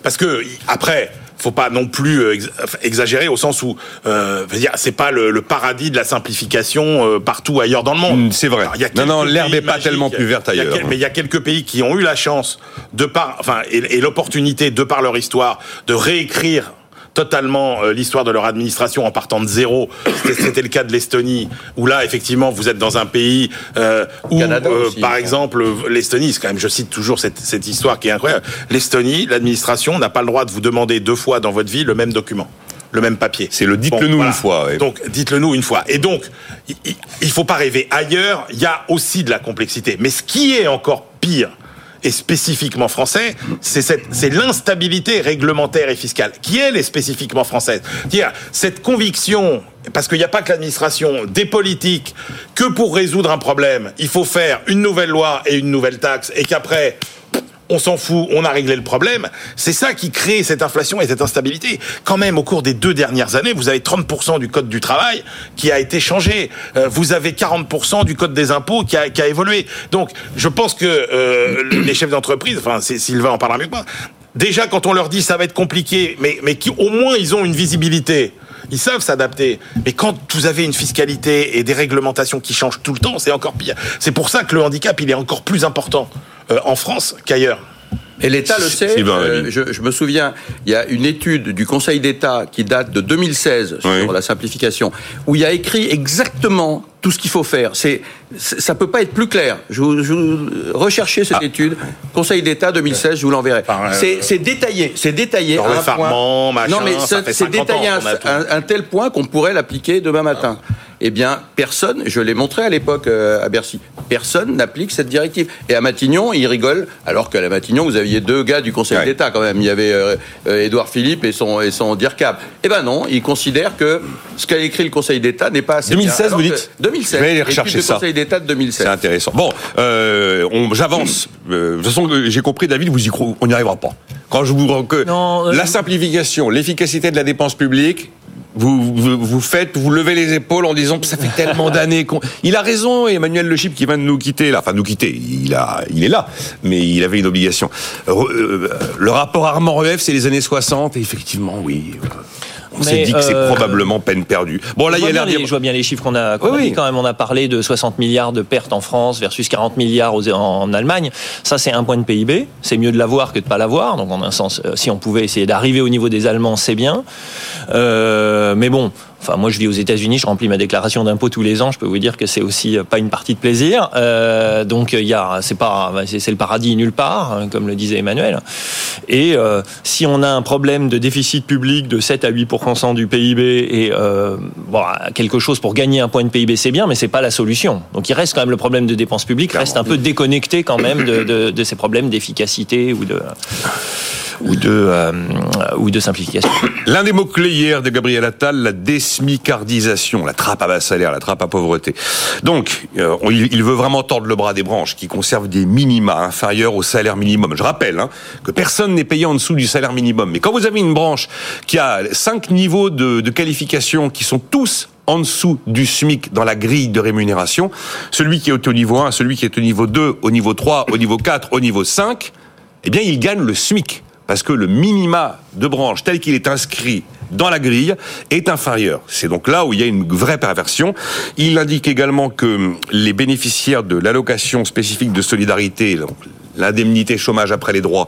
parce que après faut pas non plus euh, exagérer au sens où euh, c'est pas le, paradis de la simplification euh, partout ailleurs dans le monde. Mm, c'est vrai. non, non, l'herbe n'est pas tellement plus verte ailleurs. mais il y a quelques pays qui ont eu la chance de par, enfin, et l'opportunité de par leur histoire de réécrire totalement euh, l'histoire de leur administration en partant de zéro. C'était le cas de l'Estonie, où là, effectivement, vous êtes dans un pays euh, où, euh, par exemple, l'Estonie, c'est quand même, je cite toujours cette, cette histoire qui est incroyable. L'Estonie, l'administration n'a pas le droit de vous demander deux fois dans votre vie le même document le même papier. C'est le dites-le nous une fois. Donc dites-le nous une fois. Et donc il, il faut pas rêver ailleurs. Il y a aussi de la complexité. Mais ce qui est encore pire, et spécifiquement français, c'est l'instabilité réglementaire et fiscale qui elle est spécifiquement française. Dire cette conviction parce qu'il n'y a pas que l'administration, des politiques, que pour résoudre un problème, il faut faire une nouvelle loi et une nouvelle taxe, et qu'après, on s'en fout, on a réglé le problème. C'est ça qui crée cette inflation et cette instabilité. Quand même, au cours des deux dernières années, vous avez 30% du code du travail qui a été changé. Euh, vous avez 40% du code des impôts qui a, qui a évolué. Donc, je pense que euh, les chefs d'entreprise, enfin, Sylvain en parlera mieux que moi, déjà quand on leur dit ça va être compliqué, mais, mais qui, au moins ils ont une visibilité ils savent s'adapter. Mais quand vous avez une fiscalité et des réglementations qui changent tout le temps, c'est encore pire. C'est pour ça que le handicap, il est encore plus important euh, en France qu'ailleurs. Et l'État le sait. Euh, je, je, me souviens, il y a une étude du Conseil d'État qui date de 2016 sur la simplification, où il y a écrit exactement tout ce qu'il faut faire. C'est, ça peut pas être plus clair. Je, je recherchez cette ah. étude, Conseil d'État 2016, je vous l'enverrai. C'est, détaillé, c'est détaillé. un point. Machin, non mais c'est détaillé à un, tel point qu'on pourrait l'appliquer demain matin eh bien, personne, je l'ai montré à l'époque euh, à Bercy, personne n'applique cette directive. Et à Matignon, ils rigolent, alors qu'à la Matignon, vous aviez deux gars du Conseil d'État quand même. Il y avait euh, euh, Édouard Philippe et son, et son DIRCAP. Eh ben non, ils considèrent que ce qu'a écrit le Conseil d'État n'est pas assez 2016, vous dites 2016. Je vais rechercher ça. Conseil d'État de 2016. C'est intéressant. Bon, j'avance. de toute façon, j'ai compris, David, vous y on n'y arrivera pas. Quand je vous que la simplification, l'efficacité de la dépense publique, vous, vous, faites, vous levez les épaules en disant que ça fait tellement d'années qu'on. Il a raison, Emmanuel Le Chip qui vient de nous quitter là, enfin nous quitter. Il a, il est là, mais il avait une obligation. Euh, le rapport Armand Rueff, c'est les années 60, et effectivement, oui. On s'est dit que c'est euh, probablement peine perdue. Bon, là, il y a l'air Je vois bien les chiffres qu'on a, oui, quand même. On a parlé de 60 milliards de pertes en France versus 40 milliards en Allemagne. Ça, c'est un point de PIB. C'est mieux de l'avoir que de pas l'avoir. Donc, en un sens, euh, si on pouvait essayer d'arriver au niveau des Allemands, c'est bien. Euh, mais bon, Enfin, moi, je vis aux États-Unis, je remplis ma déclaration d'impôt tous les ans. Je peux vous dire que c'est aussi pas une partie de plaisir. Euh, donc, il y a, c'est pas, c'est le paradis nulle part, hein, comme le disait Emmanuel. Et euh, si on a un problème de déficit public de 7 à 8% du PIB et euh, bon, quelque chose pour gagner un point de PIB, c'est bien, mais c'est pas la solution. Donc, il reste quand même le problème de dépenses publiques, reste un peu déconnecté quand même de, de, de ces problèmes d'efficacité ou de ou de, euh, ou de simplification. L'un des mots-clés hier de Gabriel Attal, la désmicardisation, la trappe à bas salaire, la trappe à pauvreté. Donc, euh, il veut vraiment tordre le bras des branches qui conservent des minima inférieurs au salaire minimum. Je rappelle hein, que personne n'est payé en dessous du salaire minimum. Mais quand vous avez une branche qui a cinq niveaux de, de qualification qui sont tous en dessous du SMIC dans la grille de rémunération, celui qui est au niveau 1, celui qui est au niveau 2, au niveau 3, au niveau 4, au niveau 5, eh bien, il gagne le SMIC parce que le minima de branche tel qu'il est inscrit dans la grille est inférieur. C'est donc là où il y a une vraie perversion. Il indique également que les bénéficiaires de l'allocation spécifique de solidarité, l'indemnité chômage après les droits,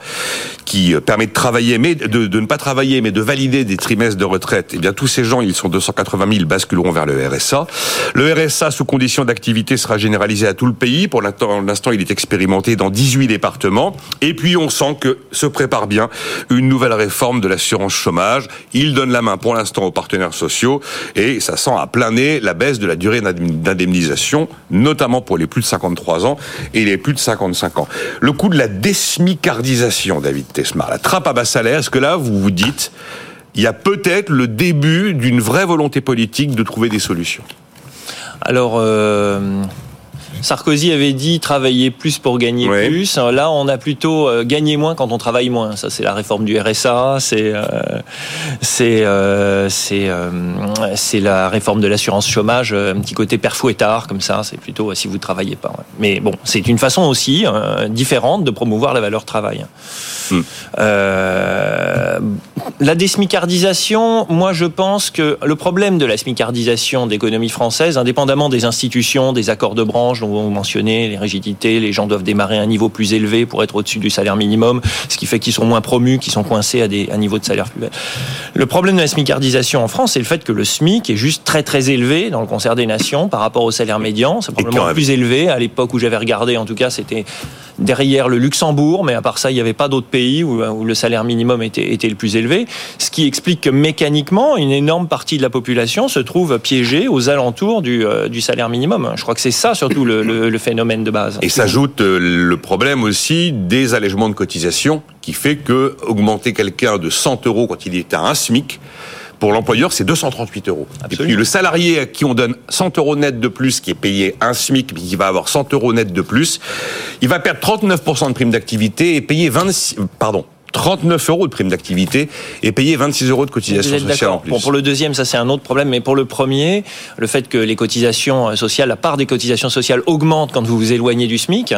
qui euh, permet de travailler, mais de, ne pas travailler, mais de valider des trimestres de retraite, eh bien tous ces gens, ils sont 280 000, basculeront vers le RSA. Le RSA, sous condition d'activité, sera généralisé à tout le pays. Pour l'instant, il est expérimenté dans 18 départements. Et puis, on sent que se prépare bien une nouvelle réforme de l'assurance chômage. Il donne la main pour l'instant aux partenaires sociaux et ça sent à plein nez la baisse de la durée d'indemnisation, notamment pour les plus de 53 ans et les plus de 55 ans. Le coût de la désmicardisation, David Tesmar, la trappe à bas salaire, est-ce que là, vous vous dites, il y a peut-être le début d'une vraie volonté politique de trouver des solutions? Alors, euh, Sarkozy avait dit travailler plus pour gagner plus. Là, on a plutôt euh, gagné moins quand on travaille moins. Ça, c'est la réforme du RSA, c'est euh, c'est euh, c'est la réforme de l'assurance chômage, un petit côté père fouettard comme ça. C'est plutôt si vous travaillez pas. Mais bon, c'est une façon aussi différente de promouvoir la valeur travail. Hmm. la désmicardisation, moi, je pense que le problème de la smicardisation d'économie française, indépendamment des institutions, des accords de branche vous mentionnez, les rigidités, les gens doivent démarrer à un niveau plus élevé pour être au-dessus du salaire minimum, ce qui fait qu'ils sont moins promus, qu'ils sont coincés à des un niveau de salaire plus bas. Le problème de la smicardisation en France, c'est le fait que le SMIC est juste très très élevé dans le concert des nations par rapport au salaire médian. C'est probablement plus élevé. À l'époque où j'avais regardé, en tout cas, c'était derrière le Luxembourg, mais à part ça, il n'y avait pas d'autres pays où, où, le salaire minimum était, était le plus élevé. Ce qui explique que mécaniquement, une énorme partie de la population se trouve piégée aux alentours du, euh, du salaire minimum. Je crois que c'est ça surtout le, le, phénomène de base. Et s'ajoute euh, le problème aussi des allègements de cotisation qui fait que augmenter quelqu'un de 100 euros quand il est à un SMIC, pour l'employeur, c'est 238 euros. Et puis le salarié à qui on donne 100 euros net de plus, qui est payé un SMIC, mais qui va avoir 100 euros net de plus, il va perdre 39% de prime d'activité et payer 26, pardon, 39 euros de prime d'activité et payer 26 euros de cotisation sociale en plus. Bon, pour le deuxième, ça c'est un autre problème, mais pour le premier, le fait que les cotisations sociales, la part des cotisations sociales augmente quand vous vous éloignez du SMIC,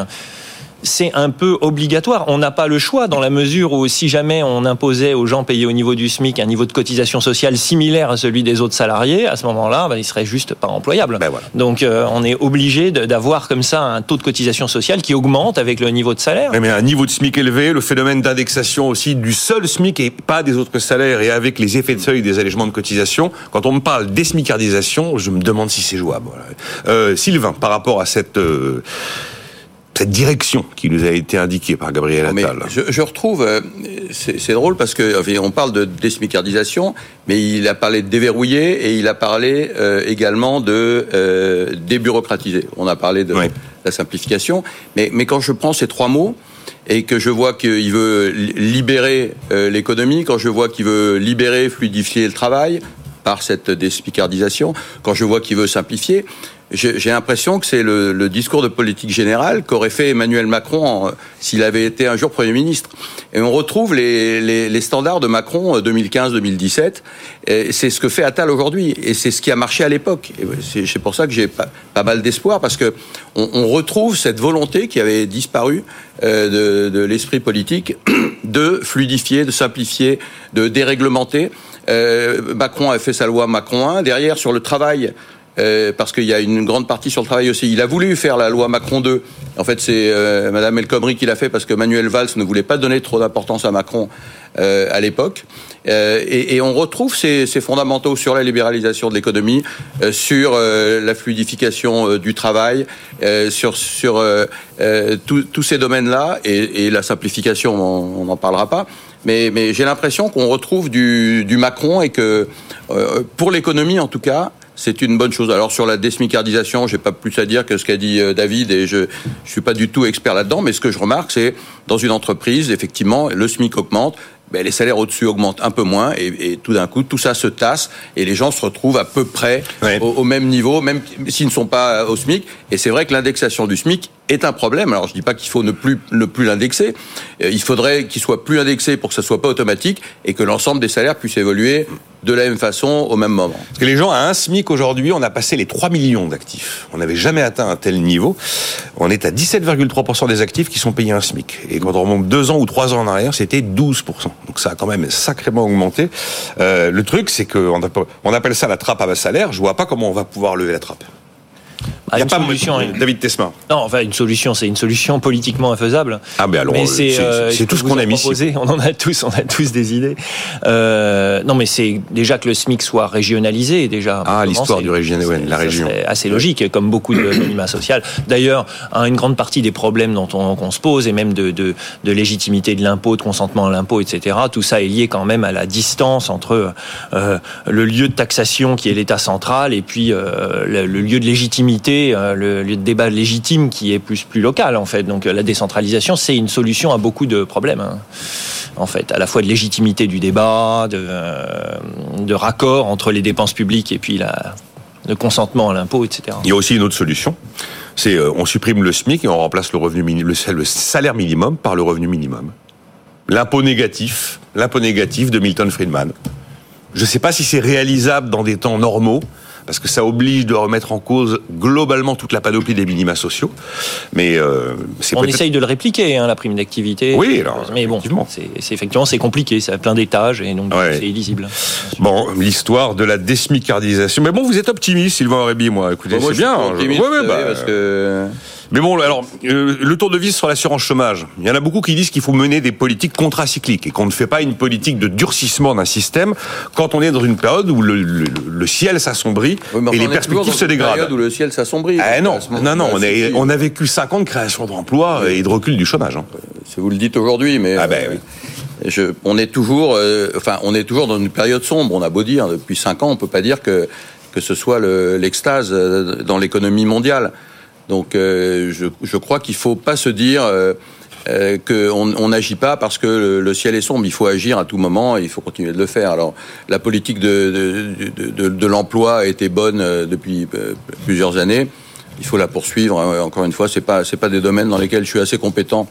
c'est un peu obligatoire. On n'a pas le choix dans la mesure où si jamais on imposait aux gens payés au niveau du SMIC un niveau de cotisation sociale similaire à celui des autres salariés, à ce moment-là, ben, ils seraient juste pas employables. Ben Donc euh, on est obligé d'avoir comme ça un taux de cotisation sociale qui augmente avec le niveau de salaire. Mais un niveau de SMIC élevé, le phénomène d'indexation aussi du seul SMIC et pas des autres salaires et avec les effets de seuil des allègements de cotisation, quand on me parle d'esmicardisation, je me demande si c'est jouable. Euh, Sylvain, par rapport à cette... Euh, cette direction qui nous a été indiquée par Gabriel Attal. Je, retrouve, euh, c'est drôle parce que on parle de désmicardisation, mais il a parlé de déverrouiller et il a parlé euh, également de euh, débureaucratiser. On a parlé de la simplification, mais, mais quand je prends ces trois mots et que je vois qu'il veut libérer l'économie, quand je vois qu'il veut libérer, fluidifier le travail par cette désmicardisation, quand je vois qu'il veut simplifier, j'ai l'impression que c'est le, le, discours de politique générale qu'aurait fait Emmanuel Macron s'il avait été un jour Premier ministre. Et on retrouve les, les, les standards de Macron 2015-2017. C'est ce que fait Attal aujourd'hui. Et c'est ce qui a marché à l'époque. C'est pour ça que j'ai pas, pas, mal d'espoir, parce que on, on, retrouve cette volonté qui avait disparu euh, de, de l'esprit politique de fluidifier, de simplifier, de déréglementer. Euh, Macron a fait sa loi Macron 1. Derrière, sur le travail, euh, parce qu'il y a une grande partie sur le travail aussi. Il a voulu faire la loi Macron 2. En fait, c'est euh, Madame El Khomri qui l'a fait parce que Manuel Valls ne voulait pas donner trop d'importance à Macron euh, à l'époque. Euh, et, on retrouve ces, fondamentaux sur la libéralisation de l'économie, sur la fluidification du travail, sur, tous ces domaines-là, et, la simplification, on n'en parlera pas. Mais, j'ai l'impression qu'on retrouve du Macron et que, pour l'économie en tout cas, c'est une bonne chose. Alors sur la désmicardisation, j'ai pas plus à dire que ce qu'a dit euh, David et je je suis pas du tout expert là-dedans, mais ce que je remarque c'est dans une entreprise effectivement le SMIC augmente, ben, les salaires au-dessus augmentent un peu moins et, et tout d'un coup tout ça se tasse et les gens se retrouvent à peu près au, même niveau, même s'ils ne sont pas au SMIC. Et c'est vrai que l'indexation du SMIC est un problème. Alors je dis pas qu'il faut ne plus ne plus l'indexer. Euh, il faudrait qu'il soit plus indexé pour que ça soit pas automatique et que l'ensemble des salaires puissent évoluer de la même façon au même moment. Parce que les gens à un SMIC aujourd'hui, on a passé les 3 millions d'actifs. On n'avait jamais atteint un tel niveau. On est à 17,3% des actifs qui sont payés un SMIC. Et quand on remonte deux ans ou trois ans en arrière, c'était 12%. Donc ça a quand même sacrément augmenté. Euh, le truc, c'est qu'on appelle, on appelle ça la trappe à bas salaire. Je vois pas comment on va pouvoir lever la trappe. Il n'y a une pas solution, David Tesma. Non, enfin une solution, c'est une solution politiquement infaisable. Ah, mais alors, Mais euh, c'est euh, tout ce qu'on en aime ici. proposer. On en a tous, on a tous des idées. Euh, non, mais c'est déjà que le SMIC soit régionalisé déjà. Ah, l'histoire du régional, ouais, la région. Assez logique, comme beaucoup de minima social. D'ailleurs, hein, une grande partie des problèmes dont on, qu'on se pose et même de, de, de légitimité de l'impôt, de consentement à l'impôt, etc. Tout ça est lié quand même à la distance entre euh, le lieu de taxation qui est l'État central et puis le, le lieu de légitimité, euh, le de débat légitime qui est plus plus local en fait. Donc euh, la décentralisation, c'est une solution à beaucoup de problèmes. hein, en fait, à la fois de légitimité du débat, de, euh, de raccord entre les dépenses publiques et puis la, le consentement à l'impôt, etc. Il y a aussi une autre solution. C'est euh, on supprime le SMIC et on remplace le revenu le, le salaire minimum par le revenu minimum. L'impôt négatif, l'impôt négatif de Milton Friedman. Je ne sais pas si c'est réalisable dans des temps normaux, parce que ça oblige de remettre en cause globalement toute la panoplie des minima sociaux. Mais euh, On essaye de le répliquer, hein, la prime d'activité. Oui, alors, mais bon, effectivement. c'est effectivement c'est compliqué, ça a plein d'étages et donc Ouais. c'est illisible. Bon, l'histoire de la désmicardisation. Mais bon, vous êtes optimiste, Sylvain Aurébi, moi. Écoutez, Bon, moi, c'est bien. Je- optimiste, Ouais, ouais, bah, parce que Mais bon, alors, euh, le tour de vis sur l'assurance chômage. Il y en a beaucoup qui disent qu'il faut mener des politiques contracycliques et qu'on ne fait pas une politique de durcissement d'un système quand on est dans une période où le, le- le ciel s'assombrit Oui, et les perspectives se une dégradent. période où le ciel s'assombrit. Ah non, non, non, on, est- a vécu 5 ans de création d'emplois et de recul du chômage. hein. Si vous le dites aujourd'hui, mais Ah ben euh, oui. je- on est toujours, euh, enfin, on est toujours dans une période sombre. On a beau dire depuis cinq ans, on peut pas dire que que ce soit le- l'extase euh, dans l'économie mondiale. Donc, euh, je, crois qu'il faut pas se dire euh, euh, qu'on on n'agit pas parce que le, ciel est sombre. Il faut agir à tout moment et il faut continuer de le faire. Alors, la politique de, l'emploi a été bonne depuis plusieurs années. Il faut la poursuivre. Euh, Encore une fois, pas c'est pas des domaines dans lesquels je suis assez compétent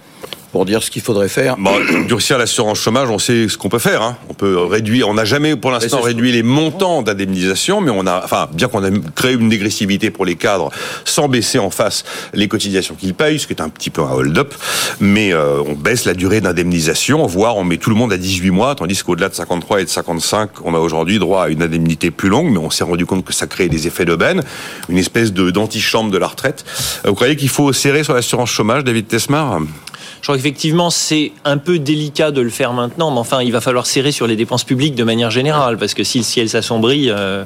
pour dire ce qu'il faudrait faire. Bon, durcir l'assurance chômage, on sait ce qu'on peut faire. hein. On peut réduire. On n'a jamais, pour l'instant, réduit les montants d'indemnisation, mais on a, enfin, bien qu'on a créé une dégressivité pour les cadres, sans baisser en face les cotisations qu'ils payent, ce qui est un petit peu un hold-up. Mais euh, on baisse la durée d'indemnisation, voire on met tout le monde à 18 mois, tandis qu'au-delà de 53 et de 55, on a aujourd'hui droit à une indemnité plus longue. Mais on s'est rendu compte que ça crée des effets d'aubaine, une espèce de d'antichambre de la retraite. Euh, Vous croyez qu'il faut serrer sur l'assurance chômage, David Tesmar Je crois qu'effectivement, c'est un peu délicat de le faire maintenant, mais enfin, il va falloir serrer sur les dépenses publiques de manière générale, parce que si le ciel s'assombrit, euh,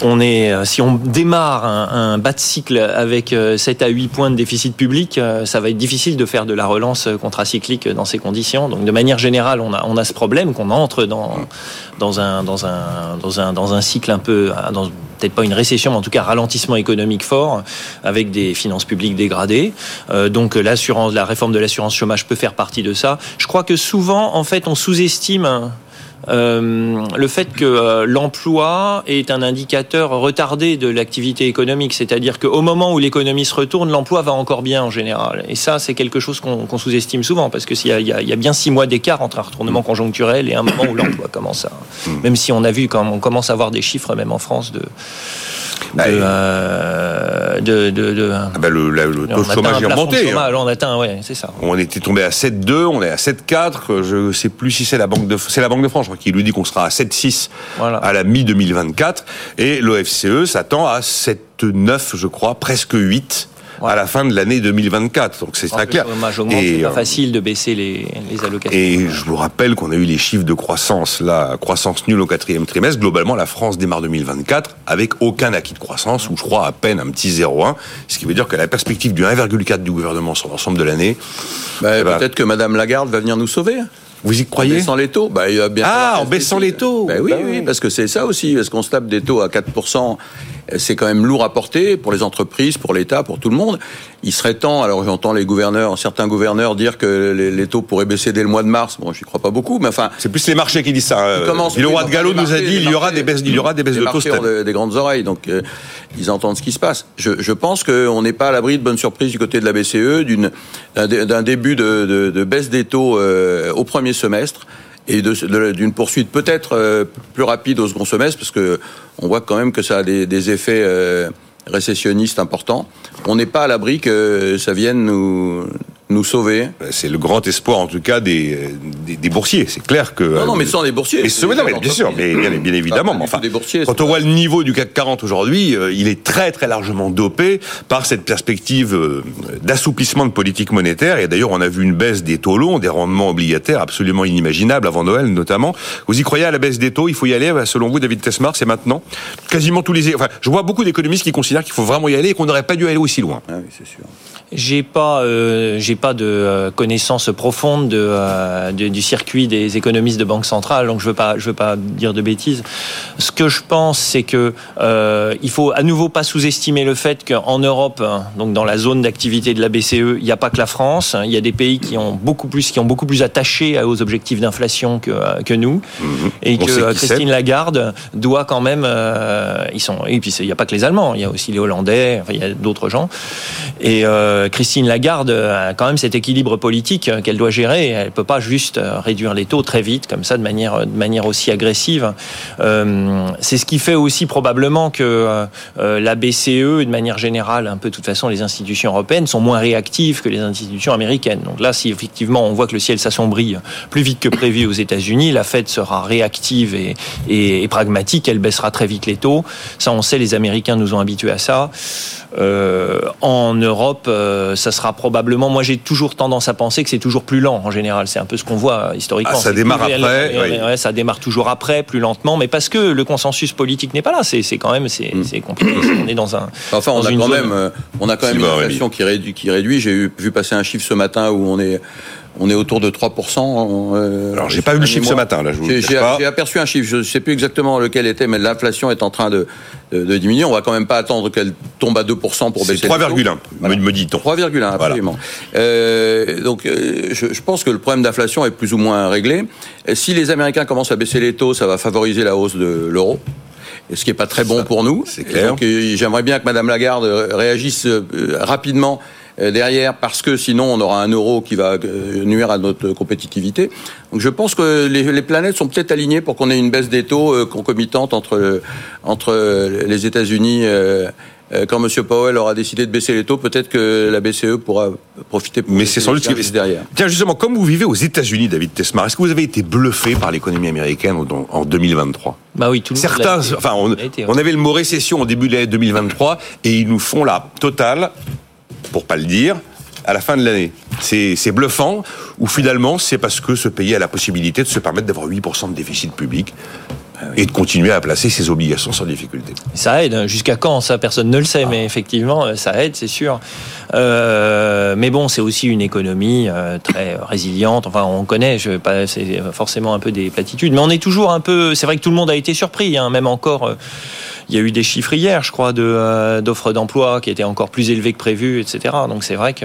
on est, euh, si on démarre un, bas de cycle avec euh, 7 à 8 points de déficit public, euh, ça va être difficile de faire de la relance contracyclique dans ces conditions. Donc, de manière générale, on a, on a ce problème qu'on entre dans, dans un, dans un, dans un, dans un cycle un peu, peut-être pas une récession, mais en tout cas ralentissement économique fort, avec des finances publiques dégradées. Euh, donc l'assurance, la réforme de l'assurance chômage peut faire partie de ça. Je crois que souvent, en fait, on sous-estime. Euh, le fait que euh, l'emploi est un indicateur retardé de l'activité économique, c'est-à-dire qu'au moment où l'économie se retourne, l'emploi va encore bien en général. Et ça, c'est quelque chose qu'on sous-estime souvent, parce que s'il y, y a- il y a bien six mois d'écart entre un retournement conjoncturel et un moment où l'emploi commence à... Même si on a vu, quand on commence à avoir des chiffres, même en France, de... de, Bah, euh, de, de- de- Ah ben, le, le on taux de chômage est remonté. hein. chômage, on atteint, ouais, c'est ça. On était tombé à 7,2, on est à 7,4. Je sais plus si c'est la Banque de, c'est la Banque de France, je crois, qui nous dit qu'on sera à 7,6 Voilà. à la mi-2024. Et l'OFCE s'attend à 7,9, je crois, presque 8 à la fin de l'année 2024. Donc c'est très Le clair. augmente, Et, c'est pas euh, facile de baisser les, les allocations. Et je vous rappelle qu'on a eu les chiffres de croissance, là, croissance nulle au quatrième trimestre. Globalement, la France démarre 2024 avec aucun acquis de croissance, ou je crois à peine un petit 0,1, ce qui veut dire que la perspective du 1,4 du gouvernement sur l'ensemble de l'année, Bah, Eh ben, Peut-être que Madame Lagarde va venir nous sauver. vous y En croyez baissant les taux. Bah, il va bien Ah, en baissant les taux. Bah oui, Bah oui, oui. parce que c'est ça aussi. Parce qu'on se tape des taux à 4%, euh, c'est quand même lourd à porter pour les entreprises, pour l'État, pour tout le monde. Il serait temps, alors j'entends les gouverneurs, certains gouverneurs dire que les, les taux pourraient baisser dès le mois de mars. Bon, j'y crois pas beaucoup, mais enfin, C'est plus les marchés qui disent ça. commencent- le roi de Gallo nous a dit il y aura des baisses, il y aura des baisses de taux. marchés cette ont année. de- des grandes oreilles, donc euh, ils entendent ce qui se passe. Je, je pense qu'on n'est pas à l'abri de bonnes surprises du côté de la BCE, d'une d'un dé- d'un début de, de- de baisse des taux euh, au premier semestre et d'une poursuite peut-être euh, plus rapide au second semestre, parce que on voit quand même que ça a des, des effets euh, récessionnistes importants. On n'est pas à l'abri que ça vienne nous nous sauver. C'est le grand espoir, en tout cas, des, des, des boursiers. C'est clair que. Non, non, mais sans les boursiers. Mais ce- non, mais bien sûr, mais bien, bien évidemment. Mais enfin, des boursiers, quand on voit le niveau du CAC 40 aujourd'hui, euh, il est très très largement dopé par cette perspective euh, d'assouplissement de politique monétaire. Et d'ailleurs, on a vu une baisse des taux longs, des rendements obligataires absolument inimaginables avant Noël, notamment. Vous y croyez à la baisse des taux? Il faut y aller, bah, selon vous, David Tesmar, c'est maintenant? Quasiment tous les. Enfin, je vois beaucoup d'économistes qui considèrent qu'il faut vraiment y aller et qu'on n'aurait pas dû aller aussi loin. Ah oui, c'est sûr. J'ai pas, euh, j'ai pas de euh, connaissance profonde de, euh, de- du circuit des économistes de banque centrale, donc je veux pas, je veux pas dire de bêtises. Ce que je pense, c'est que euh, il faut à nouveau pas sous-estimer le fait qu'en Europe, hein, donc dans la zone d'activité de la BCE, il n'y a pas que la France. hein, Il y a des pays qui ont beaucoup plus, qui ont beaucoup plus attaché aux objectifs d'inflation que euh, que nous, et On que euh. Christine Lagarde doit quand même. euh, ils sont. Et puis il n'y a pas que les Allemands, il y a aussi les Hollandais, enfin, il y a d'autres gens. Et euh, Christine Lagarde a quand même cet équilibre politique euh, qu'elle doit gérer. Elle peut pas juste euh, réduire les taux très vite comme ça de manière de manière aussi agressive. Euh, c'est ce qui fait aussi probablement que euh, euh, la BCE, de manière générale, un peu de toute façon, les institutions européennes sont moins réactives que les institutions américaines. Donc là, si effectivement on voit que le ciel s'assombrit plus vite que prévu aux États-Unis, la Fed sera réactive et, pragmatique. Elle baissera très vite les taux. Ça, on sait, les Américains nous ont habitués à ça. Euh, en Europe, euh, ça sera probablement. Moi, j'ai toujours tendance à penser que c'est toujours plus lent en général. C'est un peu ce qu'on voit euh, historiquement. Ah, ça démarre après, oui. ouais, ça démarre toujours après, plus lentement, mais parce que le consensus politique n'est pas là. C'est c'est quand même c'est c'est compliqué. On est dans un. Enfin, on dans a une quand zone- même, euh, on a quand même Si, une inflation qui réduit, qui réduit. J'ai vu passer un chiffre ce matin où on est, on est autour de 3%. euh, Alors, j'ai pas vu le chiffre ce matin, là, je vous J'ai aperçu un chiffre, je ne sais plus exactement lequel était, mais l'inflation est en train de, de, de diminuer. On va quand même pas attendre qu'elle tombe à 2% pour baisser les taux. 3,1, me, me dit-on. 3,1, absolument. Euh, donc, euh, je, je pense que le problème d'inflation est plus ou moins réglé. Et si les Américains commencent à baisser les taux, ça va favoriser la hausse de l'euro. Et ce qui est pas très bon pour nous. c'est clair. Donc, euh, j'aimerais bien que Madame Lagarde euh, réagisse rapidement derrière, parce que sinon on aura un euro qui va euh, nuire à notre compétitivité. Donc je pense que les, les planètes sont peut-être alignées pour qu'on ait une baisse des taux euh, concomitante entre euh, entre euh, les États-Unis. euh, euh, quand M. Powell aura décidé de baisser les taux, peut-être que la BCE pourra profiter pour Mais c'est sans doute ce qui juste derrière. Tiens, justement, comme vous vivez aux États-Unis, David Tesmar, est-ce que vous avez été bluffé par l'économie américaine en- en 2023 Bah oui, tout le monde Certains, enfin, on, été, on avait le mot récession au début de l'année 2023 et ils nous font la totale, pour pas le dire, à la fin de l'année. C'est bluffant ou finalement c'est parce que ce pays a la possibilité de se permettre d'avoir 8% de déficit public et de continuer à placer ses obligations sans difficulté. Ça aide. hein. Jusqu'à quand? Ça, personne ne le sait, mais effectivement, euh, ça aide, c'est sûr. Euh, mais bon, c'est aussi une économie euh, très résiliente. Enfin, on connaît. Je vais pas. C'est forcément un peu des platitudes, mais on est toujours un peu. C'est vrai que tout le monde a été surpris. Hein, même encore. euh, il y a eu des chiffres hier, je crois, de, d'offres d'emploi qui étaient encore plus élevés que prévu, etc. Donc c'est vrai que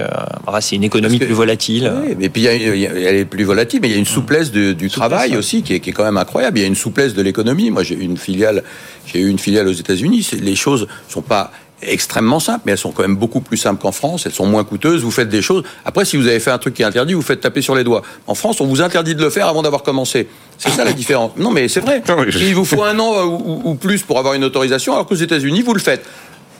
c'est une économie que- plus volatile. Oui, mais puis il y a- elle est plus volatile, mais il y a une souplesse de- du travail ouais. aussi qui est, qui est quand même incroyable. Il y a une souplesse de l'économie. Moi, j'ai eu une filiale, j'ai eu une filiale aux États-Unis. Les choses sont pas extrêmement simples, mais elles sont quand même beaucoup plus simples qu'en France. Elles sont moins coûteuses. Vous faites des choses. Après, si vous avez fait un truc qui est interdit, vous faites taper sur les doigts. En France, on vous interdit de le faire avant d'avoir commencé. C'est ça la différence. Non, mais c'est vrai. Je- Il vous faut un an ou, ou- ou plus pour avoir une autorisation, alors qu'aux États-Unis, vous le faites.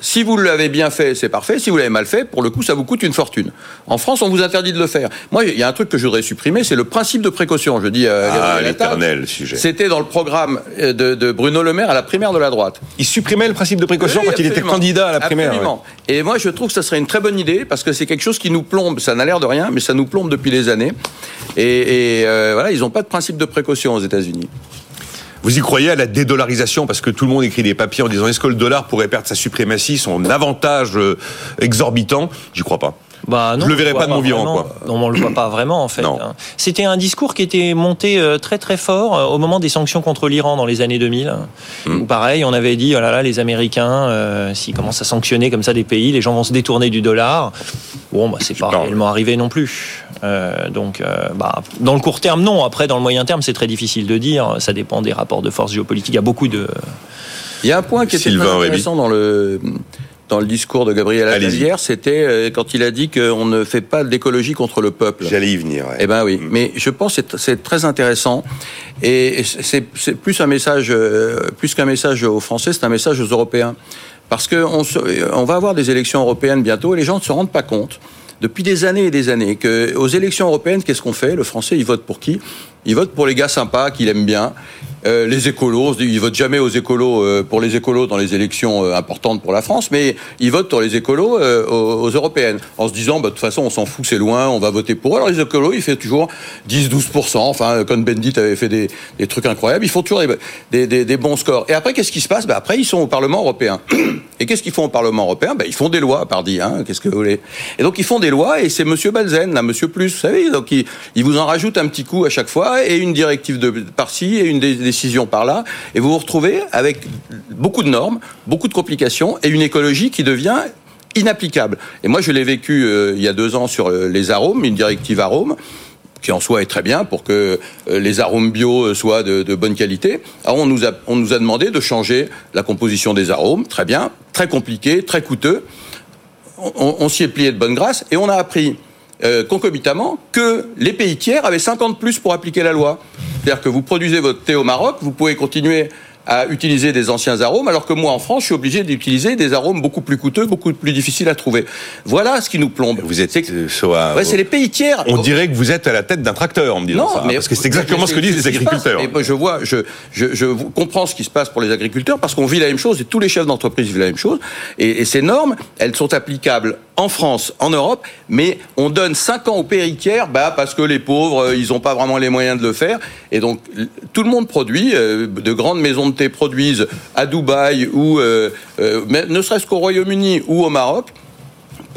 Si vous l'avez bien fait, c'est parfait. Si vous l'avez mal fait, pour le coup, ça vous coûte une fortune. En France, on vous interdit de le faire. Moi, il y a un truc que je voudrais supprimer, c'est le principe de précaution. Je dis Ah, l'éternel sujet. C'était dans le programme euh, de, de Bruno Le Maire à la primaire de la droite. Il supprimait le principe de précaution Oui, quand il était candidat à la primaire. Absolument. Et moi, je trouve que ça serait une très bonne idée parce que c'est quelque chose qui nous plombe. Ça n'a l'air de rien, mais ça nous plombe depuis des années. Et, et, euh, voilà, ils n'ont pas de principe de précaution aux États-Unis. Vous y croyez à la dédollarisation parce que tout le monde écrit des papiers en disant est-ce que le dollar pourrait perdre sa suprématie, son avantage euh, exorbitant? J'y crois pas. Bah non, Je le verrai pas de mon vivant, quoi. Non, on le voit pas vraiment en fait. Hein. C'était un discours qui était monté euh, très très fort euh, au moment des sanctions contre l'Iran dans les années 2000. Hmm. Où pareil, on avait dit oh là là, les Américains, euh, s'ils commencent à sanctionner comme ça des pays, les gens vont se détourner du dollar. Bon, bah c'est pas Non. réellement arrivé non plus. Euh, donc, euh, bah, dans le court terme, non. Après, dans le moyen terme, c'est très difficile de dire. Ça dépend des rapports de force géopolitique. Il y a beaucoup de. Il y a un point qui était Sylvain très Aurébi. intéressant dans le dans le discours de Gabriel Attal hier, c'était euh, quand il a dit qu'on ne fait pas d'écologie contre le peuple. J'allais y venir. ouais. Eh ben oui, mais je pense que c'est- très intéressant et c'est plus un message, plus qu'un message aux Français, c'est un message aux Européens, parce que on, se- on va avoir des élections européennes bientôt et les gens ne se rendent pas compte depuis des années et des années que aux élections européennes, qu'est-ce qu'on fait? Le Français, il vote pour qui? Il vote pour les gars sympas qu'il aime bien. Euh, les écolos, ils votent jamais aux écolos euh, pour les écolos dans les élections euh, importantes pour la France, mais ils votent pour les écolos aux, européennes, en se disant bah, de toute façon on s'en fout, c'est loin, on va voter pour eux. Alors les écolos, ils font toujours 10-12%. Enfin, quand Bendit avait fait des, des, trucs incroyables, ils font toujours des, des, des bons scores. Et après, qu'est-ce qui se passe? Bah, Après, ils sont au Parlement européen. Et qu'est-ce qu'ils font au Parlement européen? Bah, Ils font des lois, pardi. Hein, qu'est-ce que vous voulez Et donc ils font des lois, et c'est Monsieur Balzen, là, Monsieur Plus, vous savez. Donc ils, ils vous en rajoutent un petit coup à chaque fois, et une directive de par-ci, et une décision par-là, et vous vous retrouvez avec beaucoup de normes, beaucoup de complications, et une écologie qui devient inapplicable. Et moi, je l'ai vécu euh, il y a deux ans sur euh, les arômes, une directive arômes qui en soi est très bien pour que euh, les arômes bio soient de, bonne qualité. Alors on nous, a, on nous a demandé de changer la composition des arômes, très bien, très compliqué, très coûteux. On, s'y est plié de bonne grâce et on a appris concomitamment que les pays tiers avaient 50 plus pour appliquer la loi. C'est-à-dire que vous produisez votre thé au Maroc, vous pouvez continuer à utiliser des anciens arômes, alors que moi, en France, je suis obligé d'utiliser des arômes beaucoup plus coûteux, beaucoup plus difficiles à trouver. Voilà ce qui nous plombe. Vous êtes soit, ouais, c'est les pays tiers. On dirait que vous êtes à la tête d'un tracteur en me disant non, ça, mais parce que c'est exactement ce que disent les agriculteurs. Et je vois, je, je, je, comprends ce qui se passe pour les agriculteurs parce qu'on vit la même chose et tous les chefs d'entreprise vivent la même chose. Et, et ces normes, elles sont applicables en France, en Europe, mais on donne 5 ans aux pays tiers bah, parce que les pauvres, ils n'ont pas vraiment les moyens de le faire. Et donc, tout le monde produit, euh, de grandes maisons de thé produisent à Dubaï ou euh, euh, ne serait-ce qu'au Royaume-Uni ou au Maroc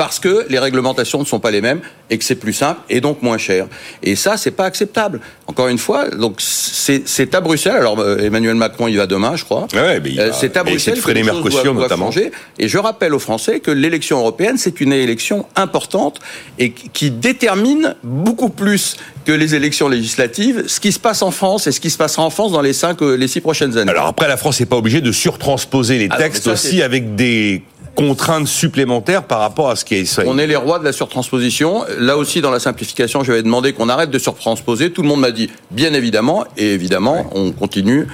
parce que les réglementations ne sont pas les mêmes et que c'est plus simple et donc moins cher. Et ça, c'est pas acceptable. Encore une fois, donc c'est à Bruxelles. Alors euh, Emmanuel Macron y va demain, je crois. Ouais, c'est à Bruxelles que les Mercosur notamment. Changer. Et je rappelle aux Français que l'élection européenne, c'est une élection importante et qui détermine beaucoup plus que les élections législatives, ce qui se passe en France et ce qui se passera en France dans les cinq, les six prochaines années. Alors après, la France n'est pas obligée de surtransposer les textes aussi avec des contraintes supplémentaires par rapport à ce qui est On est les rois de la surtransposition. Là aussi, dans la simplification, je vais demander qu'on arrête de surtransposer. Tout le monde m'a dit, bien évidemment, et évidemment, on continue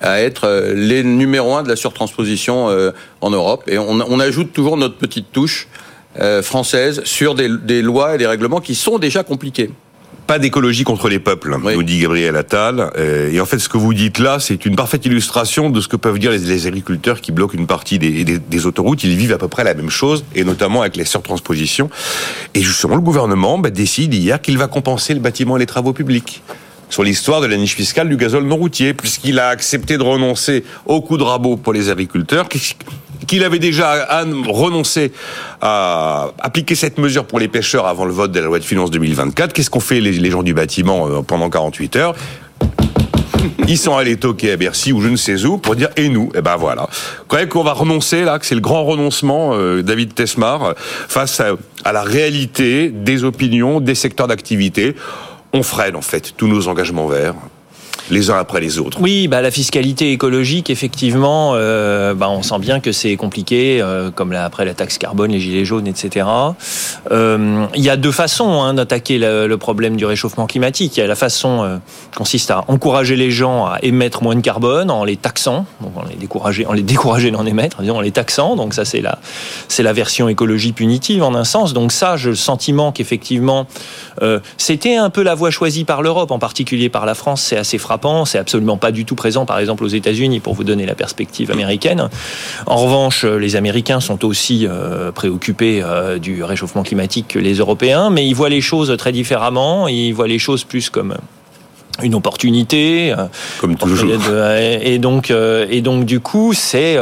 à être euh, les numéros un de la surtransposition euh, en Europe. Et on, ajoute toujours notre petite touche euh, française sur des, des lois et des règlements qui sont déjà compliqués pas d'écologie contre les peuples, oui. nous dit Gabriel Attal. Euh, et en fait, ce que vous dites là, c'est une parfaite illustration de ce que peuvent dire les, agriculteurs qui bloquent une partie des, des, des, autoroutes. Ils vivent à peu près la même chose, et notamment avec les surtranspositions. Et justement, le gouvernement bah, décide hier qu'il va compenser le bâtiment et les travaux publics sur l'histoire de la niche fiscale du gazole non routier, puisqu'il a accepté de renoncer au coup de rabot pour les agriculteurs qu'il avait déjà renoncé à appliquer cette mesure pour les pêcheurs avant le vote de la loi de finances 2024. Qu'est-ce qu'ont fait les, gens du bâtiment euh, pendant 48 heures? Ils sont allés toquer à Bercy ou je ne sais où pour dire et nous? Eh ben voilà. Vous qu'on va renoncer là, que c'est le grand renoncement, euh, David Tesmar, face à la réalité des opinions, des secteurs d'activité? On freine en fait tous nos engagements verts les uns après les autres. Oui, bah, la fiscalité écologique, effectivement, euh, bah, on sent bien que c'est compliqué, euh, comme là, après la taxe carbone, les gilets jaunes, etc. Euh, il y a deux façons hein, d'attaquer le, problème du réchauffement climatique. Il y a la façon euh, consiste à encourager les gens à émettre moins de carbone en les taxant, donc en les décourager, en les décourager d'en émettre, en les taxant. Donc ça, c'est la, c'est la version écologie punitive en un sens. Donc ça, j'ai le sentiment qu'effectivement, c'était un peu la voie choisie par l'Europe, en particulier par la France. C'est assez frappant c'est absolument pas du tout présent, par exemple, aux États-Unis, pour vous donner la perspective américaine. En revanche, les Américains sont aussi euh, préoccupés euh, du réchauffement climatique que les Européens, mais ils voient les choses très différemment. Ils voient les choses plus comme une opportunité euh, comme toujours et donc et donc du coup c'est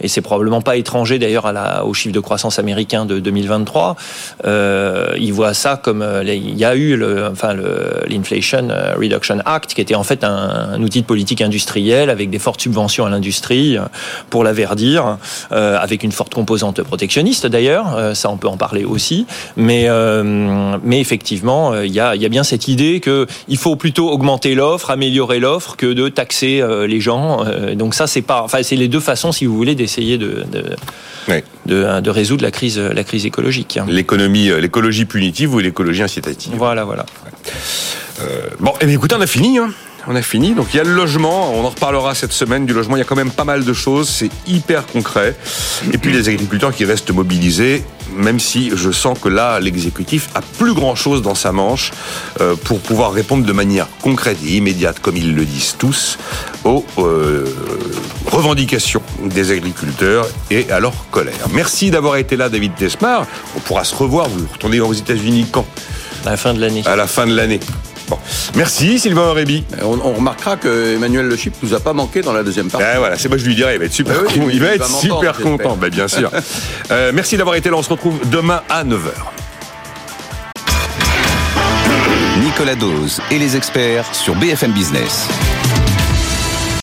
et c'est probablement pas étranger d'ailleurs à la, au chiffre de croissance américain de 2023. Euh, ils voient ça comme euh, il y a eu le, enfin l'Inflation euh, Reduction Act qui était en fait un, un, outil de politique industrielle avec des fortes subventions à l'industrie euh, pour la verdir, euh, avec une forte composante protectionniste d'ailleurs. ça on peut en parler aussi, mais mais effectivement il y a, il y a bien cette idée que il faut plutôt augmenter l'offre, améliorer l'offre que de taxer les gens. donc ça c'est pas, enfin c'est les deux façons si vous voulez essayer de, de, oui. de, de, résoudre la crise, la crise écologique. L'économie, euh, l'écologie punitive ou l'écologie incitative. Voilà, voilà. Euh, bon, eh bien, écoutez, on a fini. Hein. On a fini. Donc il y a le logement, on en reparlera cette semaine du logement. Il y a quand même pas mal de choses, c'est hyper concret. Et puis les agriculteurs qui restent mobilisés, même si je sens que là, l'exécutif a plus grand-chose dans sa manche euh, pour pouvoir répondre de manière concrète et immédiate, comme ils le disent tous, aux euh, revendications des agriculteurs et à leur colère. Merci d'avoir été là, David Tesmar. On pourra se revoir. Vous retournez aux États-Unis quand? À la fin de l'année. À la fin de l'année. Bon. Merci Sylvain Aurébi. On, on remarquera que Emmanuel Le Chip nous a pas manqué dans la deuxième partie. Ben voilà, c'est moi je lui dirai, il va être super, oui, con- il il va va être m'entendre, super j'espère. content, ben bien sûr. Euh, merci d'avoir été là, on se retrouve demain à 9h. Nicolas Dose et les experts sur BFM Business.